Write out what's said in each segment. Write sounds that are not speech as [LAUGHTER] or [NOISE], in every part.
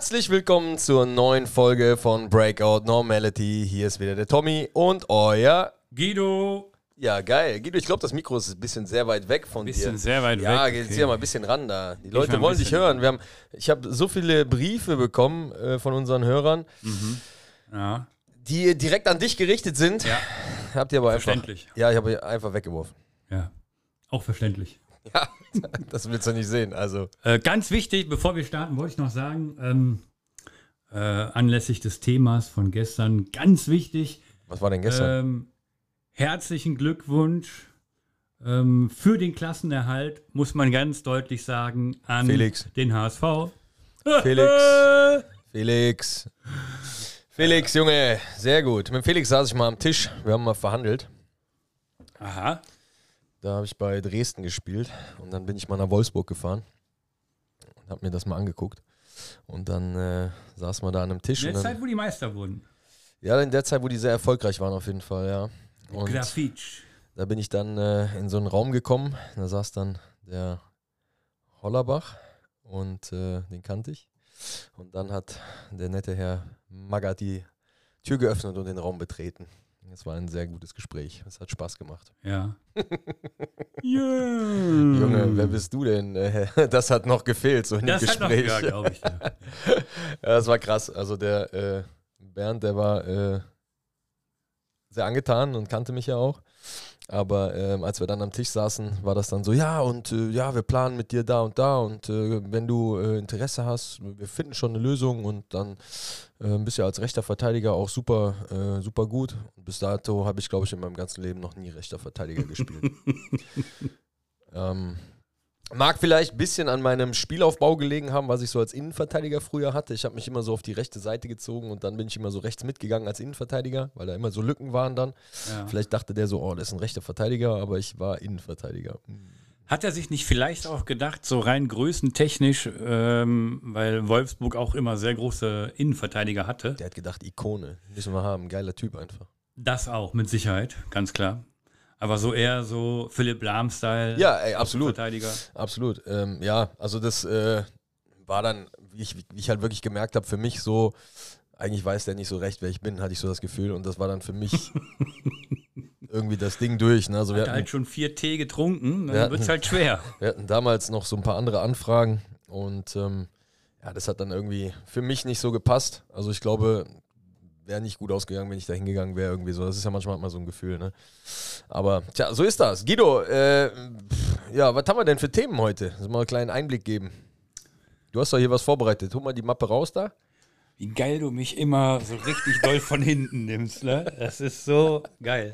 Herzlich willkommen zur neuen Folge von Breakout Normality. Hier ist wieder der Tommy und euer. Guido. Ja, geil. Guido, ich glaube, das Mikro ist ein bisschen sehr weit weg von dir. Bisschen sehr weit ja, weg. geh okay. hier mal ein bisschen ran da. Die Leute wollen dich bisschen- hören. Wir haben, ich habe so viele Briefe bekommen äh, von unseren Hörern, Ja, die direkt an dich gerichtet sind. Ja. [LAUGHS] Habt ihr aber einfach. verständlich. Ja, ich habe einfach weggeworfen. Ja, auch verständlich. [LAUGHS] Ja, das willst du nicht sehen. Also, Äh, ganz wichtig, bevor wir starten, wollte ich noch sagen, ähm, äh, anlässlich des Themas von gestern, ganz wichtig, was war denn gestern? ähm, herzlichen Glückwunsch ähm, für den Klassenerhalt, muss man ganz deutlich sagen, an Felix. den HSV. Felix. [LAUGHS] Felix. Felix, Junge, sehr gut. Mit Felix saß ich mal am Tisch. Wir haben mal verhandelt. Aha. Da habe ich bei Dresden gespielt und dann bin ich mal nach Wolfsburg gefahren und habe mir das mal angeguckt. Und dann äh, saßen wir da an einem Tisch. In der Zeit, wo die Meister wurden. ja, in der Zeit, wo die sehr erfolgreich waren, auf jeden Fall, ja. Und Grafitsch. da bin ich dann äh, in so einen Raum gekommen. Da saß dann der Hollerbach und äh, den kannte ich. Und dann hat der nette Herr Magath die Tür geöffnet und den Raum betreten. Es war ein sehr gutes Gespräch. Es hat Spaß gemacht. Ja. [LAUGHS] Junge, wer bist du denn? Äh, Das hat noch gefehlt, so in dem hat noch, Gespräch. ja, glaube [LAUGHS] ich. Ja, das war krass. Also der äh, Bernd, der war äh, sehr angetan und kannte mich ja auch. Aber ähm, als wir dann am Tisch saßen, war das dann so, ja, und äh, ja, wir planen mit dir da und da und äh, wenn du äh, Interesse hast, wir finden schon eine Lösung und dann äh, bist du ja als rechter Verteidiger auch super, äh, super gut. Und bis dato habe ich, glaube ich, in meinem ganzen Leben noch nie rechter Verteidiger gespielt. [LAUGHS] ähm, Mag vielleicht ein bisschen an meinem Spielaufbau gelegen haben, was ich so als Innenverteidiger früher hatte. Ich habe mich immer so auf die rechte Seite gezogen und dann bin ich immer so rechts mitgegangen als Innenverteidiger, weil da immer so Lücken waren dann. Ja. Vielleicht dachte der so, oh, das ist ein rechter Verteidiger, aber ich war Innenverteidiger. Hat er sich nicht vielleicht auch gedacht, so rein größentechnisch, ähm, weil Wolfsburg auch immer sehr große Innenverteidiger hatte? Der hat gedacht, Ikone, müssen wir haben, geiler Typ einfach. Das auch, mit Sicherheit, ganz klar. Aber so eher so Philipp Lahm-Style. Ja, ey, absolut. Verteidiger. Absolut. Ähm, ja, also das äh, war dann, wie ich, wie ich halt wirklich gemerkt habe, für mich so, eigentlich weiß der nicht so recht, wer ich bin, hatte ich so das Gefühl. Und das war dann für mich [LAUGHS] irgendwie das Ding durch. Ne? Also wir Hat hatten, halt schon vier Tee getrunken, dann wird es halt schwer. [LAUGHS] wir hatten damals noch so ein paar andere Anfragen und ähm, ja, das hat dann irgendwie für mich nicht so gepasst. Also ich glaube, wäre nicht gut ausgegangen, wenn ich da hingegangen wäre irgendwie so. Das ist ja manchmal mal so ein Gefühl, ne? Aber tja, so ist das. Guido, äh, ja, was haben wir denn für Themen heute? Mal einen kleinen Einblick geben. Du hast doch hier was vorbereitet. Hol mal die Mappe raus da. Wie geil du mich immer so richtig doll von hinten nimmst, ne? Das ist so geil.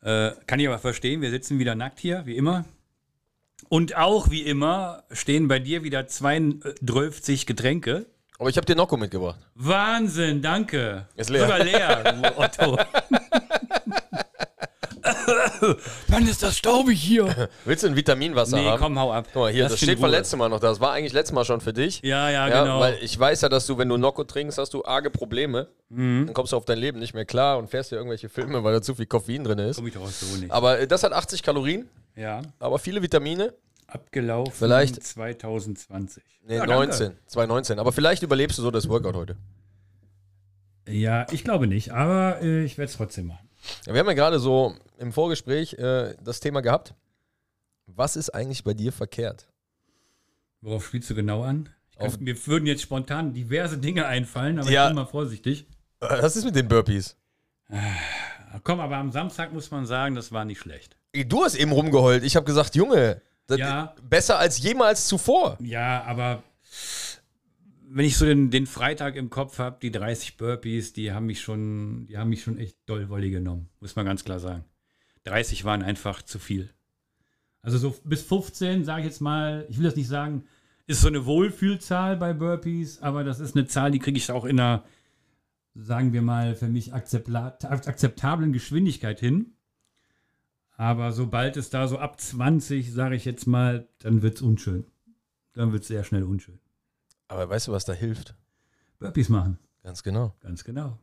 Äh, kann ich aber verstehen, wir sitzen wieder nackt hier, wie immer. Und auch wie immer stehen bei dir wieder 32 Getränke. Aber ich habe dir Nocco mitgebracht. Wahnsinn, danke. Ist leer. Sogar leer, du [LAUGHS] Otto. [LAUGHS] Mann, ist das staubig hier. Willst du ein Vitaminwasser Nee, haben? komm, hau ab. Guck mal, hier, das in steht von letztem Mal noch da. Das war eigentlich letztes Mal schon für dich. Ja, ja, Ja, genau. weil ich weiß ja, dass du, wenn du Nocco trinkst, hast du arge Probleme. Mhm. Dann kommst du auf dein Leben nicht mehr klar und fährst dir irgendwelche Filme, weil da zu viel Koffein drin ist. Komm ich doch aus der Uni. Aber äh, das hat 80 Kalorien, Ja, aber viele Vitamine. Abgelaufen Vielleicht- 2020. Nee, ja, danke. 19, 2019. Aber vielleicht überlebst du so das Workout heute. Ja, ich glaube nicht, aber äh, ich werde es trotzdem machen. Ja, wir haben ja gerade so im Vorgespräch äh, das Thema gehabt. Was ist eigentlich bei dir verkehrt? Worauf spielst du genau an? Auf- mir würden jetzt spontan diverse Dinge einfallen, aber Ja. ich bin mal vorsichtig. Äh, Was ist mit den Burpees? Komm, aber am Samstag muss man sagen, das war nicht schlecht. Du hast eben rumgeheult. Ich habe gesagt, Junge, Ja. besser als jemals zuvor. Ja, aber wenn ich so den, den Freitag im Kopf habe, die 30 Burpees, die haben mich schon, die haben mich schon echt doll Wolle genommen, muss man ganz klar sagen. 30 waren einfach zu viel. Also so bis 15, sage ich jetzt mal, ich will das nicht sagen, ist so eine Wohlfühlzahl bei Burpees, aber das ist eine Zahl, die kriege ich auch in einer, sagen wir mal, für mich akzeptablen Geschwindigkeit hin. Aber sobald es da so ab 20, sage ich jetzt mal, dann wird es unschön. Dann wird es sehr schnell unschön. Aber weißt du, was da hilft? Burpees machen. Ganz genau. Ganz genau.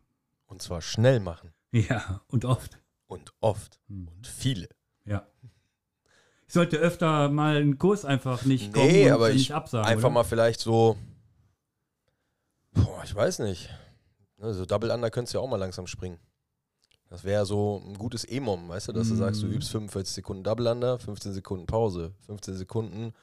Und zwar schnell machen. Ja, und oft. Und oft. Hm. Und viele. Ja. Ich sollte öfter mal einen Kurs einfach nicht kommen Nee, und aber nicht ich absagen. einfach oder? mal vielleicht so ich weiß nicht. So Double Under könntest du ja auch mal langsam springen. Das wäre so ein gutes E-Mom, weißt du, dass du sagst, du übst 45 Sekunden Double Under, 15 Sekunden Pause, 15 Sekunden,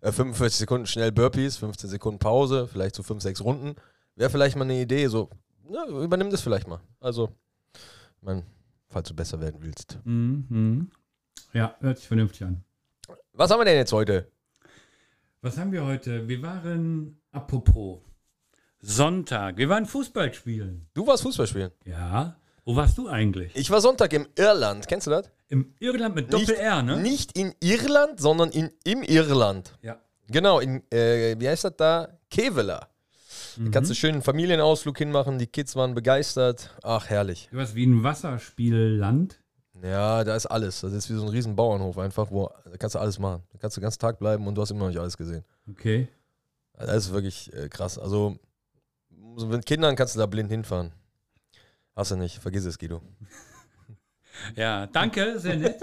äh, 45 Sekunden schnell Burpees, 15 Sekunden Pause, vielleicht so 5, 6 Runden. Wäre vielleicht mal eine Idee, so, ne, übernimm das vielleicht mal. Also, ich falls du besser werden willst. Mhm. Ja, hört sich vernünftig an. Was haben wir denn jetzt heute? Was haben wir heute? Wir waren, apropos, Sonntag. Wir waren Fußball spielen. Du warst Fußball spielen. Ja. Wo warst du eigentlich? Ich war Sonntag im Irland. Kennst du das? Im Irland mit Doppel-R, ne? Nicht in Irland, sondern in, im Irland. Ja. Genau, in, äh, wie heißt das da? Kevela. Da kannst du schön einen Familienausflug hinmachen. Die Kids waren begeistert. Ach, herrlich. Du warst wie ein Wasserspielland. Ja, da ist alles. Das ist wie so ein riesen Bauernhof einfach, wo da kannst du alles machen. Da kannst du den ganzen Tag bleiben und du hast immer noch nicht alles gesehen. Okay. Das ist wirklich äh, krass. Also so mit Kindern kannst du da blind hinfahren. Hast du nicht. Vergiss es, Guido. [LAUGHS] Ja, danke, sehr nett.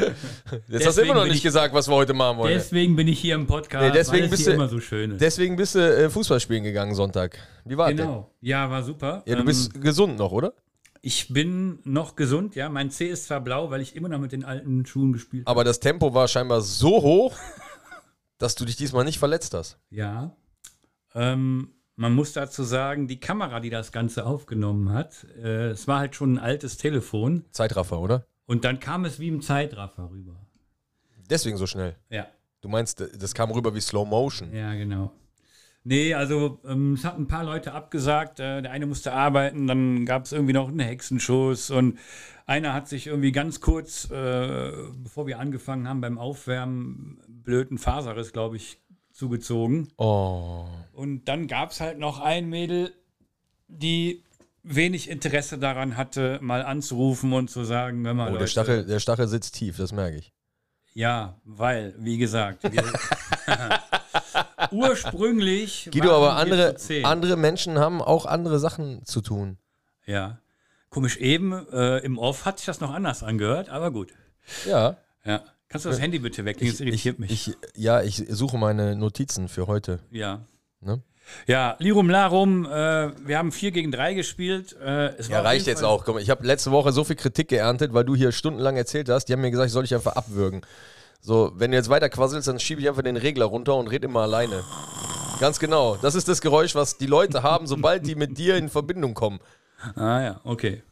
[LAUGHS] Jetzt hast du immer noch nicht ich- gesagt, was wir heute machen wollen. Deswegen bin ich hier im Podcast, Nee, deswegen bist du- immer so schön ist. Deswegen bist du äh, Fußball spielen gegangen Sonntag. Wie war das denn? Genau. Ja, war super. Ja, du Ähm, bist gesund noch, oder? Ich bin noch gesund, ja. Mein C ist zwar blau, weil ich immer noch mit den alten Schuhen gespielt habe. Aber das Tempo war scheinbar so hoch, [LAUGHS] dass du dich diesmal nicht verletzt hast. Ja. Ähm, man muss dazu sagen, die Kamera, die das Ganze aufgenommen hat, äh, es war halt schon ein altes Telefon Zeitraffer, oder? und dann kam es wie im Zeitraffer rüber. Deswegen so schnell. Ja, Du meinst, das kam rüber wie Slow Motion. ja, genau. Nee, also ähm, es hat ein paar Leute abgesagt. Äh, der eine musste arbeiten, dann gab es irgendwie noch einen Hexenschuss und einer hat sich irgendwie ganz kurz, äh, bevor wir angefangen haben beim Aufwärmen, blöden Faserriss, glaube ich, zugezogen. Oh. Und dann gab es halt noch ein Mädel, die wenig Interesse daran hatte, mal anzurufen und zu sagen, hör mal, oh der, Leute, Stachel, der Stachel sitzt tief, das merke ich. Ja, weil, wie gesagt, wir [LAUGHS] ursprünglich. Guido, aber andere, andere Menschen haben auch andere Sachen zu tun. Ja. Komisch, eben äh, im Off hat sich das noch anders angehört, aber gut. Ja. Ja. Kannst du das Handy bitte weglegen? Das irritiert mich. Ich, ja, ich suche meine Notizen für heute. ja. Ne? Ja, Lirum Larum, äh, wir haben 4 gegen 3 gespielt. Äh, Ja, reicht jetzt auch. Mal, ich habe letzte Woche so viel Kritik geerntet, weil du hier stundenlang erzählt hast. Die haben mir gesagt, ich soll dich einfach abwürgen. So, wenn du jetzt weiter quasselst, dann schiebe ich einfach den Regler runter und red immer alleine. Ganz genau. Das ist das Geräusch, was die Leute haben, sobald die mit dir in Verbindung kommen. Ah ja, okay.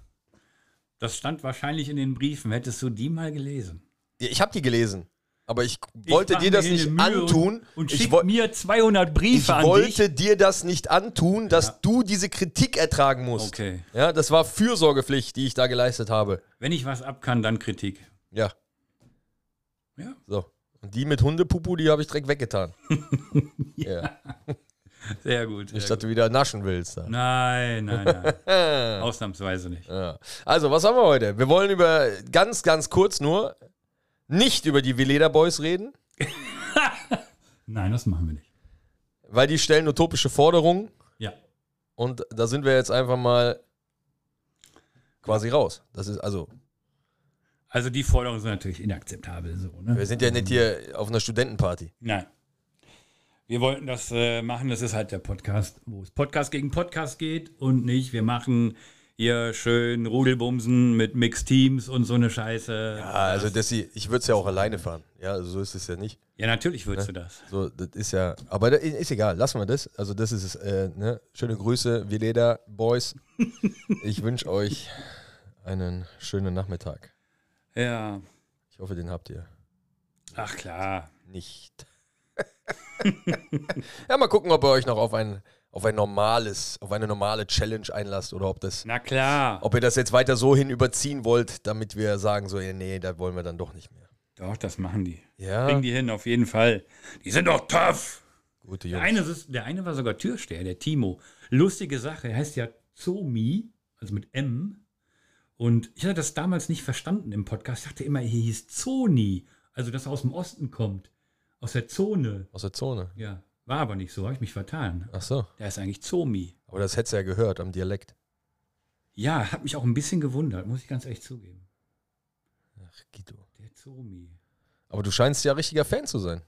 Das stand wahrscheinlich in den Briefen. Hättest du die mal gelesen? Ja, Ich habe die gelesen, aber ich wollte Ich dir das nicht Mühe antun. Und, und ich schick mir 200 ich Briefe an dich. wollte dir das nicht antun, dass Ja. du diese Kritik ertragen musst. Okay. Ja, das war Fürsorgepflicht, die ich da geleistet habe. Wenn ich was ab kann, dann Kritik. Ja, Ja. so. Und die mit Hundepupu, die habe ich direkt weggetan. [LAUGHS] ja. Sehr gut. Nicht, dass du wieder naschen willst. Da. Nein, nein, nein. [LAUGHS] Ausnahmsweise nicht. ja. Also, was haben wir heute? Wir wollen über ganz, ganz kurz nur nicht über die Veleda Boys reden, [LAUGHS] Nein, das machen wir nicht. weil die stellen utopische Forderungen Ja. und da sind wir jetzt einfach mal quasi raus. Das ist also, Also die Forderungen sind natürlich inakzeptabel. So, ne? wir sind ja nicht hier auf einer Studentenparty. Nein. Wir wollten das äh, machen, das ist halt der Podcast, wo es Podcast gegen Podcast geht und nicht, wir machen hier schön Rudelbumsen mit Mixed Teams und so eine Scheiße. Ja, also das, ich würde es ja auch alleine fahren. Ja, also so ist es ja nicht. Ja, natürlich würdest du das. So, das ist ja, aber das ist egal, lassen wir das. Also das ist es, äh, ne? Schöne Grüße, Veleda Boys. [LAUGHS] Ich wünsche euch einen schönen Nachmittag. Ja. Ich hoffe, den habt ihr Ach klar. nicht. [LAUGHS] ja, mal gucken, ob ihr euch noch auf ein, auf ein normales, auf eine normale Challenge einlasst oder ob das, Na klar. ob ihr das jetzt weiter so hin überziehen wollt, damit wir sagen so, nee, da wollen wir dann doch nicht mehr. Doch, das machen die. Ja, Bringen die hin, auf jeden Fall. Die sind doch tough. gute Der Jungs. eine, ist, der eine war sogar Türsteher, der Timo. Lustige Sache, er heißt ja Zomi, also mit M. Und ich hatte das damals nicht verstanden im Podcast. Ich dachte immer, er hieß Zoni, also dass er aus dem Osten kommt. Aus der Zone. Aus der Zone. Ja, war aber nicht so, habe ich mich vertan. Ach so, Der ist eigentlich Zomi. aber das hättest du ja gehört am Dialekt. Ja, hat mich auch ein bisschen gewundert, muss ich ganz ehrlich zugeben. Ach, Guido. Der Zomi. Aber du scheinst ja richtiger Fan zu sein.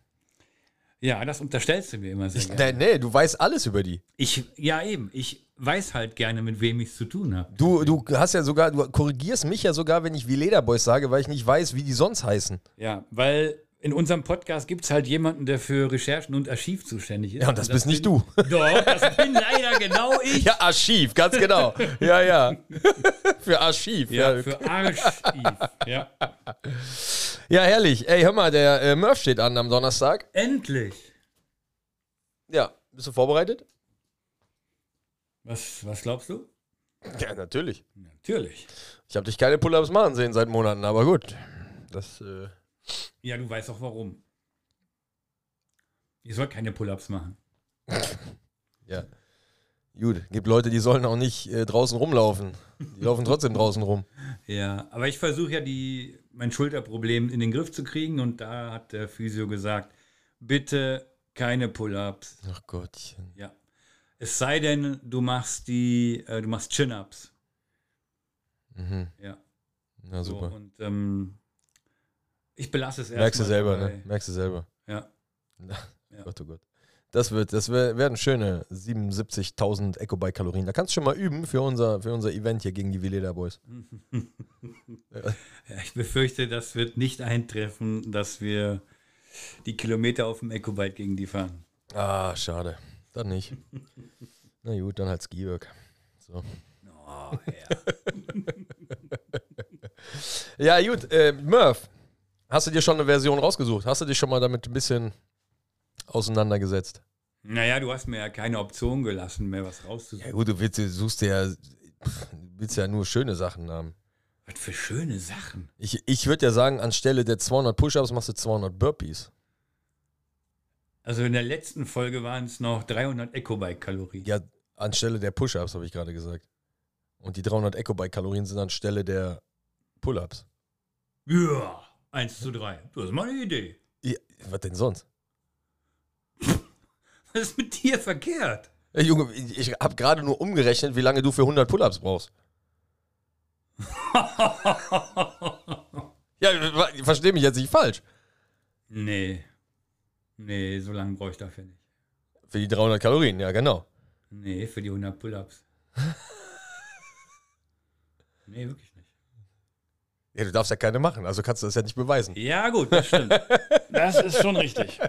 Ja, das unterstellst du mir immer sehr Ich, gerne. nee, nee, du weißt alles über die. Ich, ja, eben. Ich weiß halt gerne, mit wem ich es zu tun habe. Du, du hast ja sogar, du korrigierst mich ja sogar, wenn ich wie Lederboys sage, weil ich nicht weiß, wie die sonst heißen. Ja, weil in unserem Podcast gibt es halt jemanden, der für Recherchen und Archiv zuständig ist. Ja, und das, bist nicht bin- du. [LAUGHS] Doch, das bin leider genau ich. Ja, Archiv, ganz genau. Ja, ja. [LAUGHS] Für Archiv. Ja, Ja, für Archiv. Ja. ja herrlich. Ey, hör mal, der äh, Murph steht an am Donnerstag. Endlich. Ja, bist du vorbereitet? Was, was glaubst du? Ja, natürlich. Natürlich. Ich habe dich keine Pull-Ups machen sehen seit Monaten, aber gut. Das, äh, Ja, du weißt auch warum. Ich soll keine Pull-ups machen. [LAUGHS] ja. Gut, gibt Leute, die sollen auch nicht äh, draußen rumlaufen. Die laufen trotzdem draußen rum. Ja, aber ich versuche ja die, mein Schulterproblem in den Griff zu kriegen und da hat der Physio gesagt, bitte keine Pull-ups. Ach Gottchen. Ja. Es sei denn, du machst die, äh, du machst Chin-ups. Mhm. Ja. Na So, super. und ähm, ich belasse es erst. Merkst du selber, dabei. ne? Merkst du selber. Ja. Ja. Gott, oh Gott. Das, wird, das werden schöne 77.000 Eco-Bike-Kalorien. Da kannst du schon mal üben für unser, für unser Event hier gegen die Veleda Boys. [LAUGHS] Ja, ich befürchte, das wird nicht eintreffen, dass wir die Kilometer auf dem Ecobike gegen die fahren. Ah, schade. Dann nicht. [LAUGHS] Na gut, dann halt Skiwerk. So. Oh, ja. [LAUGHS] Ja, gut. Äh, Murph, hast du dir schon eine Version rausgesucht? Hast du dich schon mal damit ein bisschen auseinandergesetzt? naja, du hast mir ja keine Option gelassen, mehr was Ja rauszusuchen. gut, du willst, du suchst ja, willst ja nur schöne Sachen haben. Was für schöne Sachen. Ich, ich würde ja sagen, anstelle der 200 Push-Ups machst du 200 Burpees. Also in der letzten Folge waren es noch 300 Ecobike-Kalorien. Ja, anstelle der Push-Ups, habe ich gerade gesagt. Und die 300 Eco-Bike-Kalorien sind anstelle der Pull-Ups. Ja, 1 zu 3. Du hast mal eine Idee. Ja, was denn sonst? [LAUGHS] Was ist mit dir verkehrt? Ey, Junge, ich, habe gerade nur umgerechnet, wie lange du für 100 Pull-Ups brauchst. [LAUGHS] Ja, verstehe mich jetzt nicht falsch. nee. Nee, so lange brauche ich dafür nicht. Für die 300 Kalorien, ja, genau. Nee, für die 100 Pull-ups. [LAUGHS] nee, wirklich nicht. Ja, du darfst ja keine machen, also kannst du das ja nicht beweisen. Ja, gut, das stimmt. [LAUGHS] das ist schon richtig.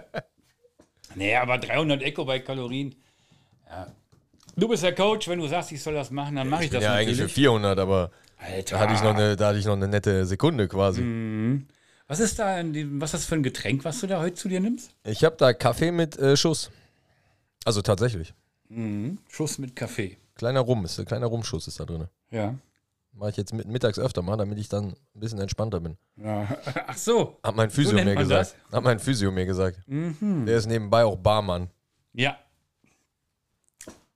Nee, aber 300 Ecobike-Kalorien. Ja. Du bist der Coach, wenn du sagst, ich soll das machen, dann mache ich das ja, eigentlich natürlich. für 400, aber Alter. da hatte, ich noch eine, da hatte ich noch eine nette Sekunde quasi. Mhm. Was ist da in was ist das für ein Getränk, was du da heute zu dir nimmst? Ich habe da Kaffee mit äh, Schuss. Also tatsächlich. Mhm. Schuss mit Kaffee. Kleiner Rum, ist, kleiner Rumschuss ist da drin. Ja. Mache ich jetzt mit, mittags öfter mal, damit ich dann ein bisschen entspannter bin. ja. [LAUGHS] Ach so. Hat mein Physio nennt mir gesagt. Hat mein Physio mir gesagt. Mhm. Der ist nebenbei auch Barmann. Ja.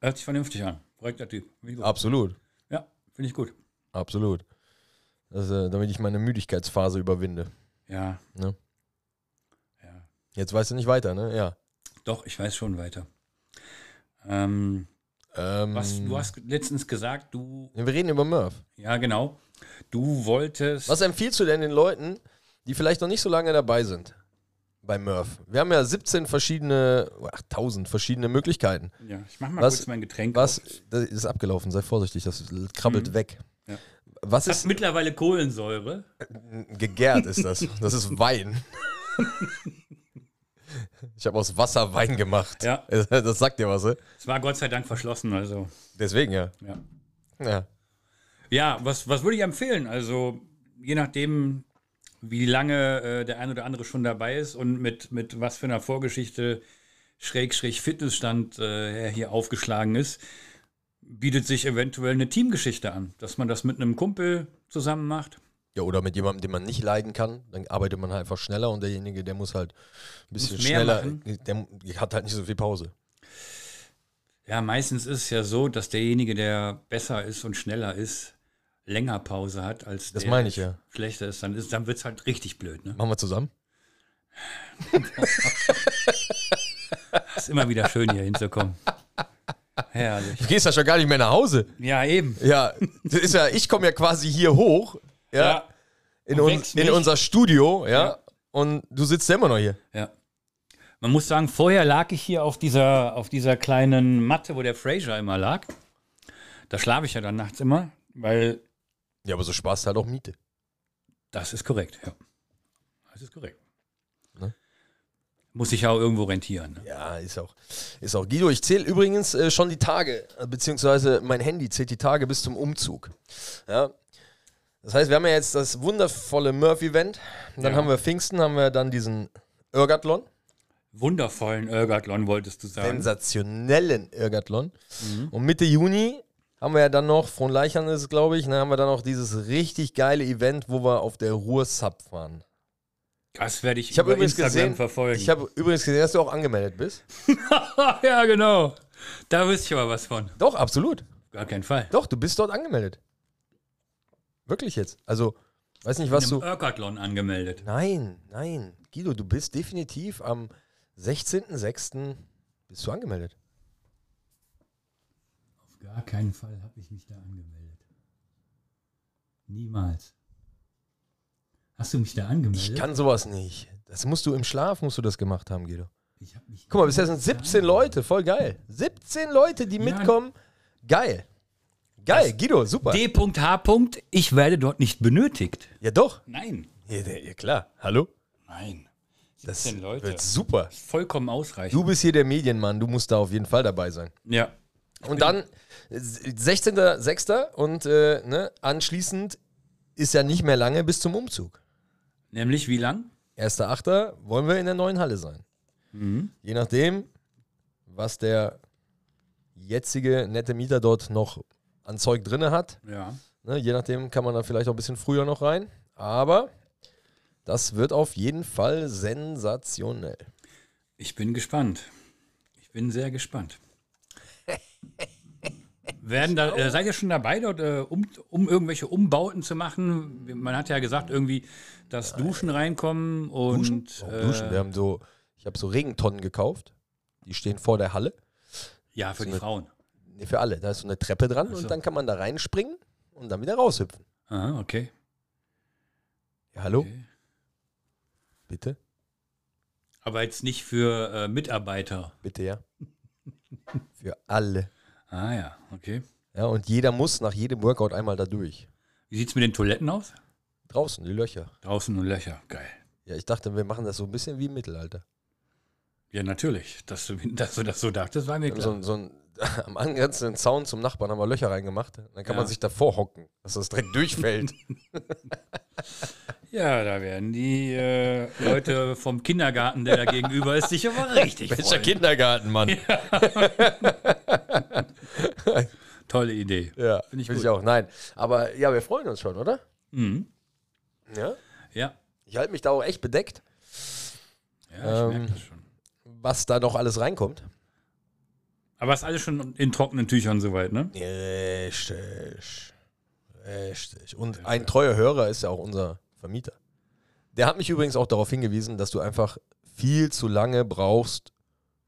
Hört sich vernünftig an. Korrekter Typ. Absolut. Ja, finde ich gut. Absolut. Das, äh, damit ich meine Müdigkeitsphase überwinde. Ja. Ne? Ja. Jetzt weißt du nicht weiter, ne? Ja. Doch, ich weiß schon weiter. Ähm, Ähm, was, du hast letztens gesagt, du, wir reden über Murph. ja genau, du wolltest, Was empfiehlst du denn den Leuten, die vielleicht noch nicht so lange dabei sind bei Murph? Wir haben ja 17 verschiedene, ach, 1000 verschiedene Möglichkeiten. ja, ich mach mal Was- kurz mein Getränk Was, auf. das ist abgelaufen, sei vorsichtig, das krabbelt weg. Mhm. Ja. Was Das ist, hat mittlerweile Kohlensäure. gegärt ist das? Das ist Wein. [LAUGHS] Ich habe aus Wasser Wein gemacht. Ja. [LAUGHS] Das sagt dir was, ne? Es war Gott sei Dank verschlossen, also, Deswegen ja. ja. Ja. Ja, was, was würde ich empfehlen? Also, je nachdem, wie lange äh, der ein oder andere schon dabei ist und mit, mit was für einer Vorgeschichte Schrägstrich Fitnessstand äh, er hier aufgeschlagen ist, bietet sich eventuell eine Teamgeschichte an, dass man das mit einem Kumpel zusammen macht. Ja, oder mit jemandem, den man nicht leiden kann, dann arbeitet man halt einfach schneller und derjenige, der muss halt ein bisschen schneller, machen. der hat halt nicht so viel Pause. Ja, meistens ist es ja so, dass derjenige, der besser ist und schneller ist, länger Pause hat als Das der meine ich ja. schlechter ist. Dann, ist, dann wird es halt richtig blöd. Ne? Machen wir zusammen? [LAUGHS] Ist immer wieder schön, hier hinzukommen. Herrlich. Du gehst ja schon gar nicht mehr nach Hause. Ja, eben. Ja, das ist ja, ich komme ja quasi hier hoch, ja, in, und un, wächst in unser Studio, ja, und du sitzt ja immer noch hier. ja. Man muss sagen, vorher lag ich hier auf dieser, auf dieser kleinen Matte, wo der Fraser immer lag. Da schlafe ich ja dann nachts immer, weil Ja, aber so Spaß halt auch Miete. das ist korrekt, ja. Das ist korrekt. Ne? Muss sich ja auch irgendwo rentieren. Ne? Ja, ist auch. Ist auch. Guido, ich zähle übrigens äh, schon die Tage, äh, beziehungsweise mein Handy zählt die Tage bis zum Umzug. Ja. Das heißt, wir haben ja jetzt das wundervolle Murph-Event. Dann Ja. haben wir Pfingsten, haben wir dann diesen Irgathlon. Wundervollen Irgathlon wolltest du sagen. sensationellen Irgathlon. Mhm. Und Mitte Juni haben wir ja dann noch, von Leichern ist es, glaube ich, dann haben wir dann noch dieses richtig geile Event, wo wir auf der Ruhr-Sub fahren. Das werde ich, Ich habe über übrigens Instagram gesehen, verfolgen. ich habe übrigens gesehen, dass du auch angemeldet bist. [LAUGHS] ja, genau. Da wüsste ich aber was von. Doch, absolut. Gar keinen Fall. Doch, du bist dort angemeldet. Wirklich jetzt. Also, weiß nicht, was Im du. Irgathlon angemeldet. Nein, nein. Guido, du bist definitiv am 16.06. bist du angemeldet. Auf gar keinen Fall habe ich mich da angemeldet. Niemals. Hast du mich da angemeldet? Ich kann sowas nicht. Das musst du im Schlaf, musst du das gemacht haben, Guido. Guck mal, bisher sind niemals da 17 Leute, voll geil. 17 Leute, die Ja. mitkommen. Geil. Geil, Guido, super. D.H. Ich werde dort nicht benötigt. Ja, doch. Nein. Ja, ja, klar. Hallo? Nein. Das 17 Leute. wird super. Vollkommen ausreichend. Du bist hier der Medienmann, du musst da auf jeden Fall dabei sein. ja. Und dann äh, 16.06. und äh, ne, anschließend ist ja nicht mehr lange bis zum Umzug. Nämlich wie lang? 1.08. wollen wir in der neuen Halle sein. Mhm. Je nachdem, was der jetzige nette Mieter dort noch an Zeug drin hat. Ja. Ne, je nachdem kann man da vielleicht auch ein bisschen früher noch rein. Aber das wird auf jeden Fall sensationell. Ich bin gespannt. Ich bin sehr gespannt. [LAUGHS] Werden da, äh, seid ihr schon dabei, dort, äh, um, um irgendwelche Umbauten zu machen? Man hat ja gesagt, irgendwie, dass Duschen reinkommen und Duschen? Warum Duschen? Wir Äh, haben so, ich habe so Regentonnen gekauft. Die stehen vor der Halle. ja, für die eine- Frauen. Nee, für alle. Da ist so eine Treppe dran Ach so. und dann kann man da reinspringen und dann wieder raushüpfen. Aha, okay. Ja, hallo? okay. Bitte? Aber jetzt nicht für äh, Mitarbeiter. Bitte, ja. [LAUGHS] Für alle. Ah ja, okay. Ja, und jeder muss nach jedem Workout einmal da durch. Wie sieht es mit den Toiletten aus? Draußen, die Löcher. Draußen und Löcher. Geil. Ja, ich dachte, wir machen das so ein bisschen wie im Mittelalter. Ja, natürlich. Dass du, [LAUGHS] dass du das so dachtest, war mir klar. so, so ein, [LAUGHS] am angrenzenden Zaun zum Nachbarn haben wir Löcher reingemacht. Dann kann Ja. man sich davor hocken, dass das direkt durchfällt. [LAUGHS] [LAUGHS] Ja, da werden die äh, Leute vom Kindergarten, der da gegenüber ist, sich aber richtig Welcher freuen. Kindergarten, Mann? Tolle Idee. Ja, Find ich finde ich auch. Nein, aber ja, wir freuen uns schon, oder? Mhm. Ja. Ja, Ich halte mich da auch echt bedeckt, ja ich Ähm, merke das schon. was da noch alles reinkommt. Aber ist alles schon in trockenen Tüchern soweit, ne? Richtig. Richtig. Und ein treuer Hörer ist ja auch unser Vermieter. Der hat mich übrigens auch darauf hingewiesen, dass du einfach viel zu lange brauchst,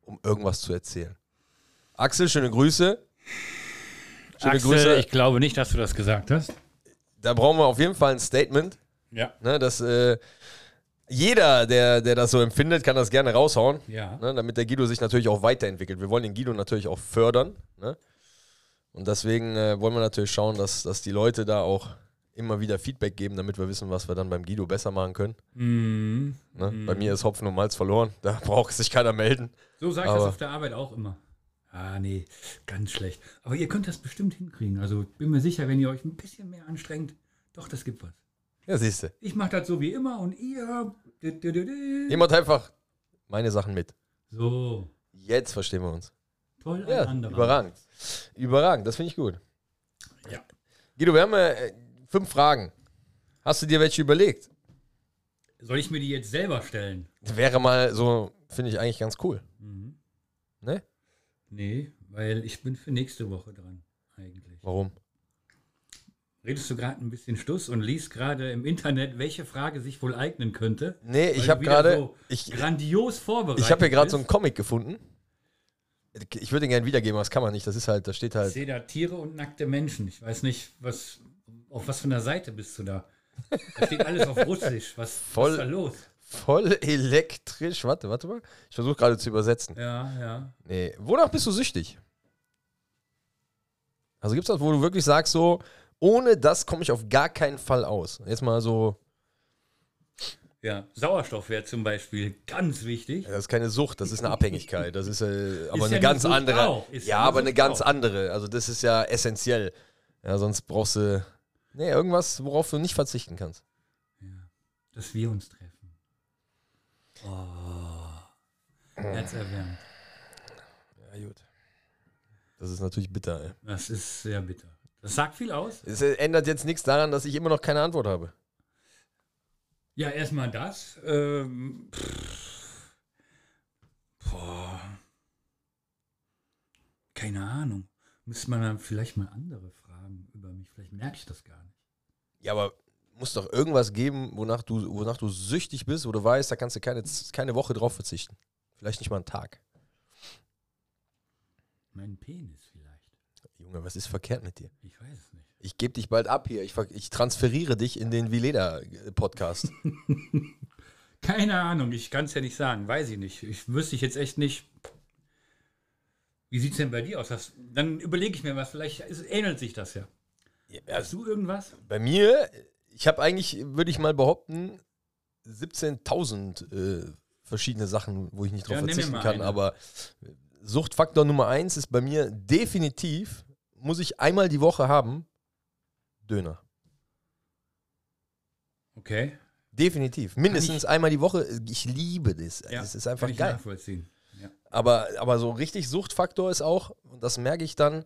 um irgendwas zu erzählen. Axel, schöne Grüße. Schöne Axel, Grüße. ich glaube nicht, dass du das gesagt hast. Da brauchen wir auf jeden Fall ein Statement. Ja. Ne, dass äh, jeder, der, der das so empfindet, kann das gerne raushauen. Ja. Ne, damit der Guido sich natürlich auch weiterentwickelt. Wir wollen den Guido natürlich auch fördern. Ne? Und deswegen äh, wollen wir natürlich schauen, dass, dass die Leute da auch immer wieder Feedback geben, damit wir wissen, was wir dann beim Guido besser machen können. Mhm. Ne? Bei mir ist Hopfen und Malz verloren. Da [LAUGHS] braucht sich keiner melden. So sage ich das auf der Arbeit auch immer. Ah, nee, ganz schlecht. Aber ihr könnt das bestimmt hinkriegen. Also ich bin mir sicher, wenn ihr euch ein bisschen mehr anstrengt, doch, das gibt was. Ja, siehst du. Ich mache das so wie immer und ihr. Jemand einfach meine Sachen mit. So, Jetzt verstehen wir uns. toll, Ja, überragend. Überragend, das finde ich gut. Ja. Guido, wir haben äh, fünf Fragen. Hast du dir welche überlegt? Soll ich mir die jetzt selber stellen? Wäre mal so, finde ich eigentlich ganz cool. Mhm. Ne? Nee, weil ich bin für nächste Woche dran, eigentlich. Warum? Redest du gerade ein bisschen Stuss und liest gerade im Internet, welche Frage sich wohl eignen könnte? Nee, ich habe gerade. so ich grandios vorbereitet. ich habe hier gerade so einen Comic gefunden. Ich würde ihn gerne wiedergeben, aber das kann man nicht. Das ist halt, da steht Ich halt. sehe da Tiere und nackte Menschen. Ich weiß nicht, was, auf was von der Seite bist du da? Da steht alles auf Russisch. Was, Voll- was ist da los? Voll elektrisch. Warte, warte mal. Ich versuche gerade zu übersetzen. Ja, ja. Nee. Wonach bist du süchtig? Also gibt es das, wo du wirklich sagst, so, ohne das komme ich auf gar keinen Fall aus. Jetzt mal so, Ja, Sauerstoff wäre zum Beispiel ganz wichtig. das ist keine Sucht, das ist eine Abhängigkeit. Das ist äh, aber ja eine eine ganz Sucht andere. Ja, ja eine aber eine Sucht ganz auch. andere. Also das ist ja essentiell. Ja, sonst brauchst du. Nee, irgendwas, worauf du nicht verzichten kannst. Dass wir uns treffen. Oh. Herzerwärmend. Ja, gut. Das ist natürlich bitter, ey. Das ist sehr bitter. Das sagt viel aus. Es ändert jetzt nichts daran, dass ich immer noch keine Antwort habe. Ja, erstmal das. Ähm, boah. Keine Ahnung. Müsste man dann vielleicht mal andere fragen über mich. Vielleicht merke ich das gar nicht. Ja, aber muss doch irgendwas geben, wonach du, wonach du süchtig bist, wo du weißt, da kannst du keine, keine Woche drauf verzichten. Vielleicht nicht mal einen Tag. Mein Penis. Junge, was ist verkehrt mit dir? Ich weiß es nicht. Ich gebe dich bald ab hier. Ich, ich transferiere dich in den Vileda-Podcast. [LAUGHS] Keine Ahnung, ich kann es ja nicht sagen. Weiß ich nicht. Ich wüsste ich jetzt echt nicht. Wie sieht es denn bei dir aus? Das, dann überlege ich mir was. Vielleicht ist, ähnelt sich das ja. Hast du irgendwas? Bei mir, ich habe eigentlich, würde ich mal behaupten, 17.000 äh, verschiedene Sachen, wo ich nicht drauf Ja, verzichten kann. eine. Aber Suchtfaktor Nummer eins ist bei mir definitiv, muss ich einmal die Woche haben, Döner. Okay. Definitiv. Mindestens einmal die Woche. Ich liebe das. das ist einfach kann ich geil. nachvollziehen. Ja. Aber, aber so richtig Suchtfaktor ist auch, und das merke ich dann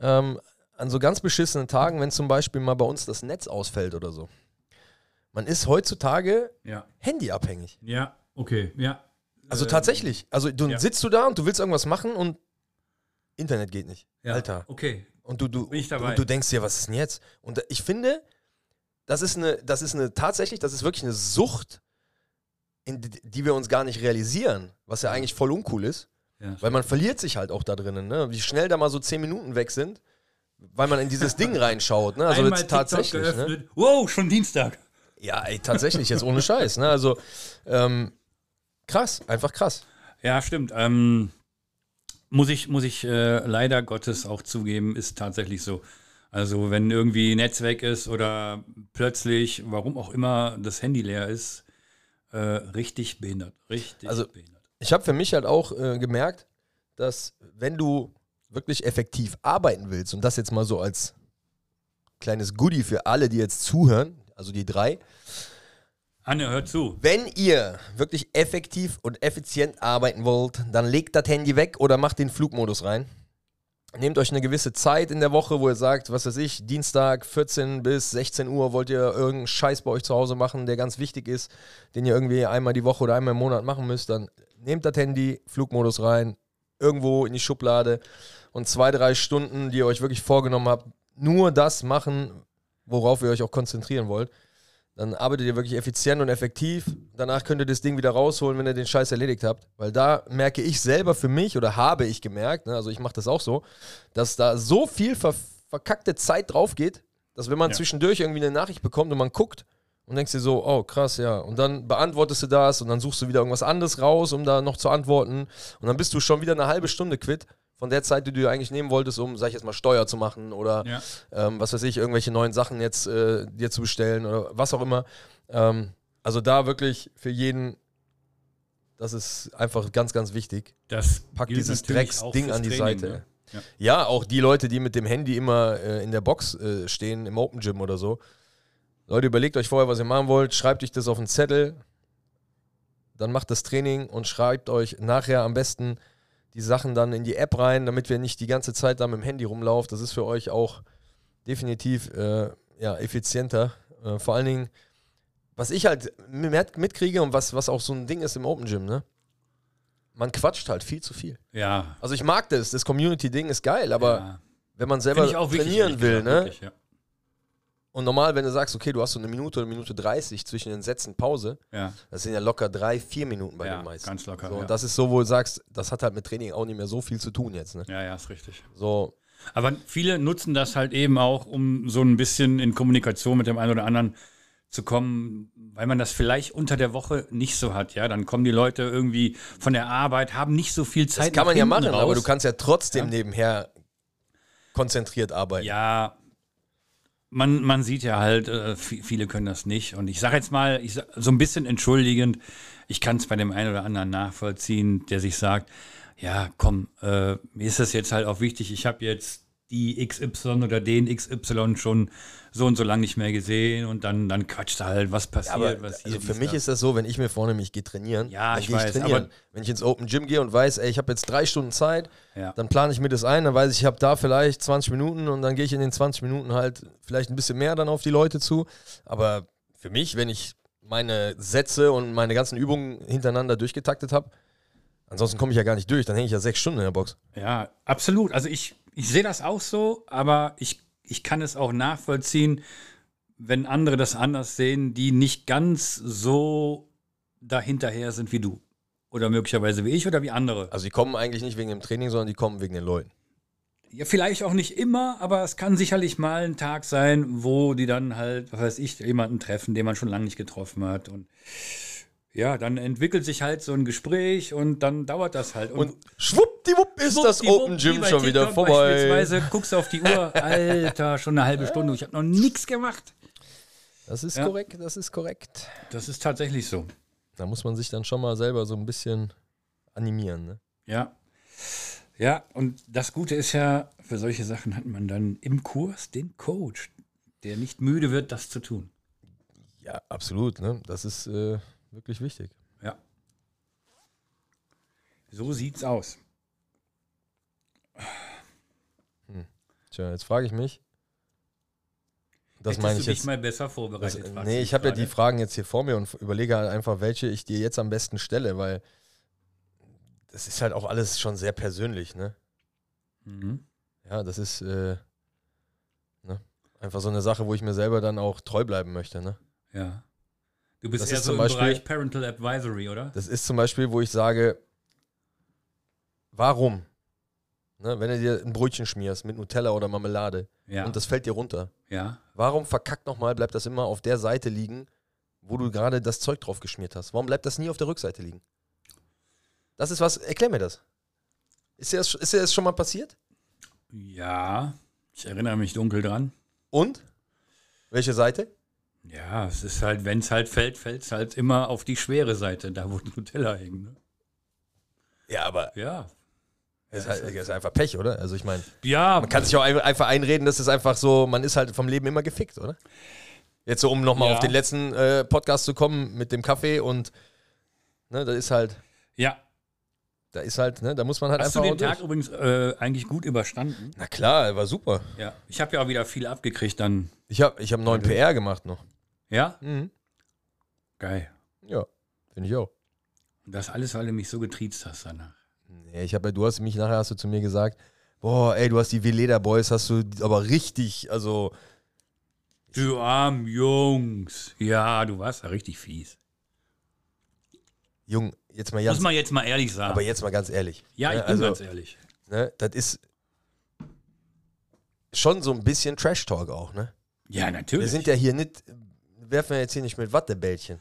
ähm, an so ganz beschissenen Tagen, wenn zum Beispiel mal bei uns das Netz ausfällt oder so. Man ist heutzutage Ja. handyabhängig. Ja, okay. Ja. Also Ähm, tatsächlich. Also du ja. sitzt du da und du willst irgendwas machen und Internet geht nicht. Ja. Alter. Okay. Und du, du, Bin ich dabei. und du denkst dir, was ist denn jetzt? Und ich finde, das ist eine, das ist eine, tatsächlich, das ist wirklich eine Sucht, in die, wir uns gar nicht realisieren, was ja eigentlich voll uncool ist. Ja. Weil man verliert sich halt auch da drinnen, ne? Wie schnell da mal so zehn Minuten weg sind, weil man in dieses Ding [LAUGHS] reinschaut, ne? Also Einmal jetzt tatsächlich. Ne? Wow, schon Dienstag. Ja, ey, tatsächlich, jetzt ohne Scheiß, ne? Also ähm, krass, einfach krass. Ja, stimmt. Ähm, muss ich, muss ich äh, leider Gottes auch zugeben, ist tatsächlich so. Also wenn irgendwie Netz weg ist oder plötzlich, warum auch immer, das Handy leer ist, äh, richtig behindert. Richtig Also- behindert. Ich habe für mich halt auch äh, gemerkt, dass wenn du wirklich effektiv arbeiten willst, und das jetzt mal so als kleines Goodie für alle, die jetzt zuhören, also die drei, Anne, hör zu. wenn ihr wirklich effektiv und effizient arbeiten wollt, dann legt das Handy weg oder macht den Flugmodus rein. Nehmt euch eine gewisse Zeit in der Woche, wo ihr sagt, was weiß ich, Dienstag 14 bis 16 Uhr wollt ihr irgendeinen Scheiß bei euch zu Hause machen, der ganz wichtig ist, den ihr irgendwie einmal die Woche oder einmal im Monat machen müsst, dann nehmt das Handy, Flugmodus rein, irgendwo in die Schublade und zwei, drei Stunden, die ihr euch wirklich vorgenommen habt, nur das machen, worauf ihr euch auch konzentrieren wollt. Dann arbeitet ihr wirklich effizient und effektiv. Danach könnt ihr das Ding wieder rausholen, wenn ihr den Scheiß erledigt habt. Weil da merke ich selber für mich oder habe ich gemerkt, ne, also ich mache das auch so, dass da so viel ver verkackte Zeit drauf geht, dass wenn man Ja. zwischendurch irgendwie eine Nachricht bekommt und man guckt und denkst dir so, oh krass, ja. Und dann beantwortest du das und dann suchst du wieder irgendwas anderes raus, um da noch zu antworten. Und dann bist du schon wieder eine halbe Stunde quitt von der Zeit, die du eigentlich nehmen wolltest, um, sag ich jetzt mal, Steuer zu machen oder Ja. ähm, was weiß ich, irgendwelche neuen Sachen jetzt äh, dir zu bestellen oder was auch immer. Ähm, also da wirklich für jeden, das ist einfach ganz, ganz wichtig. Das Pack dieses Drecksding an die Training, Seite. ne? Ja. Ja, auch die Leute, die mit dem Handy immer äh, in der Box äh, stehen, im Open Gym oder so. Leute, überlegt euch vorher, was ihr machen wollt, schreibt euch das auf einen Zettel, dann macht das Training und schreibt euch nachher am besten die Sachen dann in die App rein, damit wir nicht die ganze Zeit da mit dem Handy rumlaufen. Das ist für euch auch definitiv äh, ja, effizienter. Äh, vor allen Dingen, was ich halt mit- mitkriege und was, was auch so ein Ding ist im Open Gym, ne? Man quatscht halt viel zu viel. Ja. Also ich mag das, das Community-Ding ist geil, aber ja. wenn man selber wichtig, trainieren ehrlich will, ne? wirklich, ja. Und normal, wenn du sagst, okay, du hast so eine Minute oder eine Minute 30 zwischen den Sätzen Pause, ja. das sind ja locker drei, vier Minuten bei Ja, den meisten. ganz locker, So, ja. Und das ist so, wo du sagst, das hat halt mit Training auch nicht mehr so viel zu tun jetzt. Ne? ja, ja, ist richtig. So, Aber viele nutzen das halt eben auch, um so ein bisschen in Kommunikation mit dem einen oder anderen zu kommen, weil man das vielleicht unter der Woche nicht so hat. Ja, dann kommen die Leute irgendwie von der Arbeit, haben nicht so viel Zeit. Das kann man ja machen, raus. aber du kannst ja trotzdem nebenher konzentriert arbeiten. Ja, man, man sieht ja halt, äh, vi- viele können das nicht. Und ich sage jetzt mal, ich so ein bisschen entschuldigend, ich kann es bei dem einen oder anderen nachvollziehen, der sich sagt, ja, komm, äh, mir ist das jetzt halt auch wichtig, ich habe jetzt die XY oder den XY schon so und so lange nicht mehr gesehen und dann, dann quatscht er halt, was passiert, aber was also dies, für mich das. ist das so, wenn ich mir vornehme, ich gehe trainieren, Ja, dann ich gehe ich weiß, trainieren. aber- Wenn ich ins Open Gym gehe und weiß, ey, ich habe jetzt drei Stunden Zeit, Ja. dann plane ich mir das ein, dann weiß ich, ich habe da vielleicht 20 Minuten und dann gehe ich in den 20 Minuten halt vielleicht ein bisschen mehr dann auf die Leute zu. Aber für mich, wenn ich meine Sätze und meine ganzen Übungen hintereinander durchgetaktet habe, ansonsten komme ich ja gar nicht durch, dann hänge ich ja sechs Stunden in der Box. Ja, absolut. Also ich, ich sehe das auch so, aber ich, ich kann es auch nachvollziehen, wenn andere das anders sehen, die nicht ganz so dahinterher sind wie du. Oder möglicherweise wie ich oder wie andere. Also die kommen eigentlich nicht wegen dem Training, sondern die kommen wegen den Leuten. Ja, vielleicht auch nicht immer, aber es kann sicherlich mal ein Tag sein, wo die dann halt, was weiß ich, jemanden treffen, den man schon lange nicht getroffen hat. Und ja, dann entwickelt sich halt so ein Gespräch und dann dauert das halt. Und schwuppdiwupp ist das Open Gym schon wieder vorbei. Beispielsweise guckst du auf die Uhr, [LAUGHS] Alter, schon eine halbe Stunde. Ich habe noch nichts gemacht. Das ist Ja. korrekt, das ist korrekt. Das ist tatsächlich so. Da muss man sich dann schon mal selber so ein bisschen animieren. Ne? Ja. Ja, und das Gute ist ja, für solche Sachen hat man dann im Kurs den Coach, der nicht müde wird, das zu tun. Ja, absolut. Ne? Das ist äh, wirklich wichtig. Ja. So sieht's aus. Tja, jetzt frage ich mich. Das Hättest meine du ich dich jetzt. mal besser Das, vorbereitet. fragst nee, du ich habe ja die Fragen jetzt hier vor mir und überlege halt einfach, welche ich dir jetzt am besten stelle, weil das ist halt auch alles schon sehr persönlich, ne? Mhm. Ja, das ist äh, ne? einfach so eine Sache, wo ich mir selber dann auch treu bleiben möchte, ne? Ja. Du bist Das eher ist so zum im Beispiel- Bereich Parental Advisory, oder? Das ist zum Beispiel, wo ich sage, warum? Ne, wenn du dir ein Brötchen schmierst mit Nutella oder Marmelade Ja. und das fällt dir runter, ja. warum verkackt nochmal, bleibt das immer auf der Seite liegen, wo du gerade das Zeug drauf geschmiert hast? Warum bleibt das nie auf der Rückseite liegen? Das ist was, erklär mir das. Ist dir das, ist dir das schon mal passiert? Ja. Ich erinnere mich dunkel dran. Und? Welche Seite? Ja, es ist halt, wenn es halt fällt, fällt es halt immer auf die schwere Seite, da wo [LAUGHS] Nutella hängen. Ne? Ja, aber Ja. das ist, halt, das ist einfach Pech, oder? Also ich meine, Ja, man kann sich auch ein- einfach einreden, dass es einfach so, man ist halt vom Leben immer gefickt, oder? Jetzt so, um nochmal Ja. auf den letzten äh, Podcast zu kommen mit dem Kaffee und ne, da ist halt, ja. da ist halt, ne, da muss man halt Hast du einfach den auch Tag durch. übrigens äh, eigentlich gut überstanden? Na klar, war super. Ja. Ich habe ja auch wieder viel abgekriegt dann. Ich habe ich hab neuen PR gemacht noch. Ja? Mhm. Geil. Ja, finde ich auch. Und das alles, weil du mich so getriezt hast danach. Nee, ich habe ja, du hast mich nachher hast du zu mir gesagt, boah, ey, du hast die Veleda Boys, hast du aber richtig, also Du arm Jungs. Ja, du warst ja richtig fies. Jung, jetzt mal Muss man jetzt mal ehrlich sagen. aber jetzt mal ganz ehrlich. ja, ich ne, bin also, ganz ehrlich. ne, das ist schon so ein bisschen Trash Talk auch, ne? Ja, natürlich. Wir sind ja hier nicht, werfen wir jetzt hier nicht mit Wattebällchen.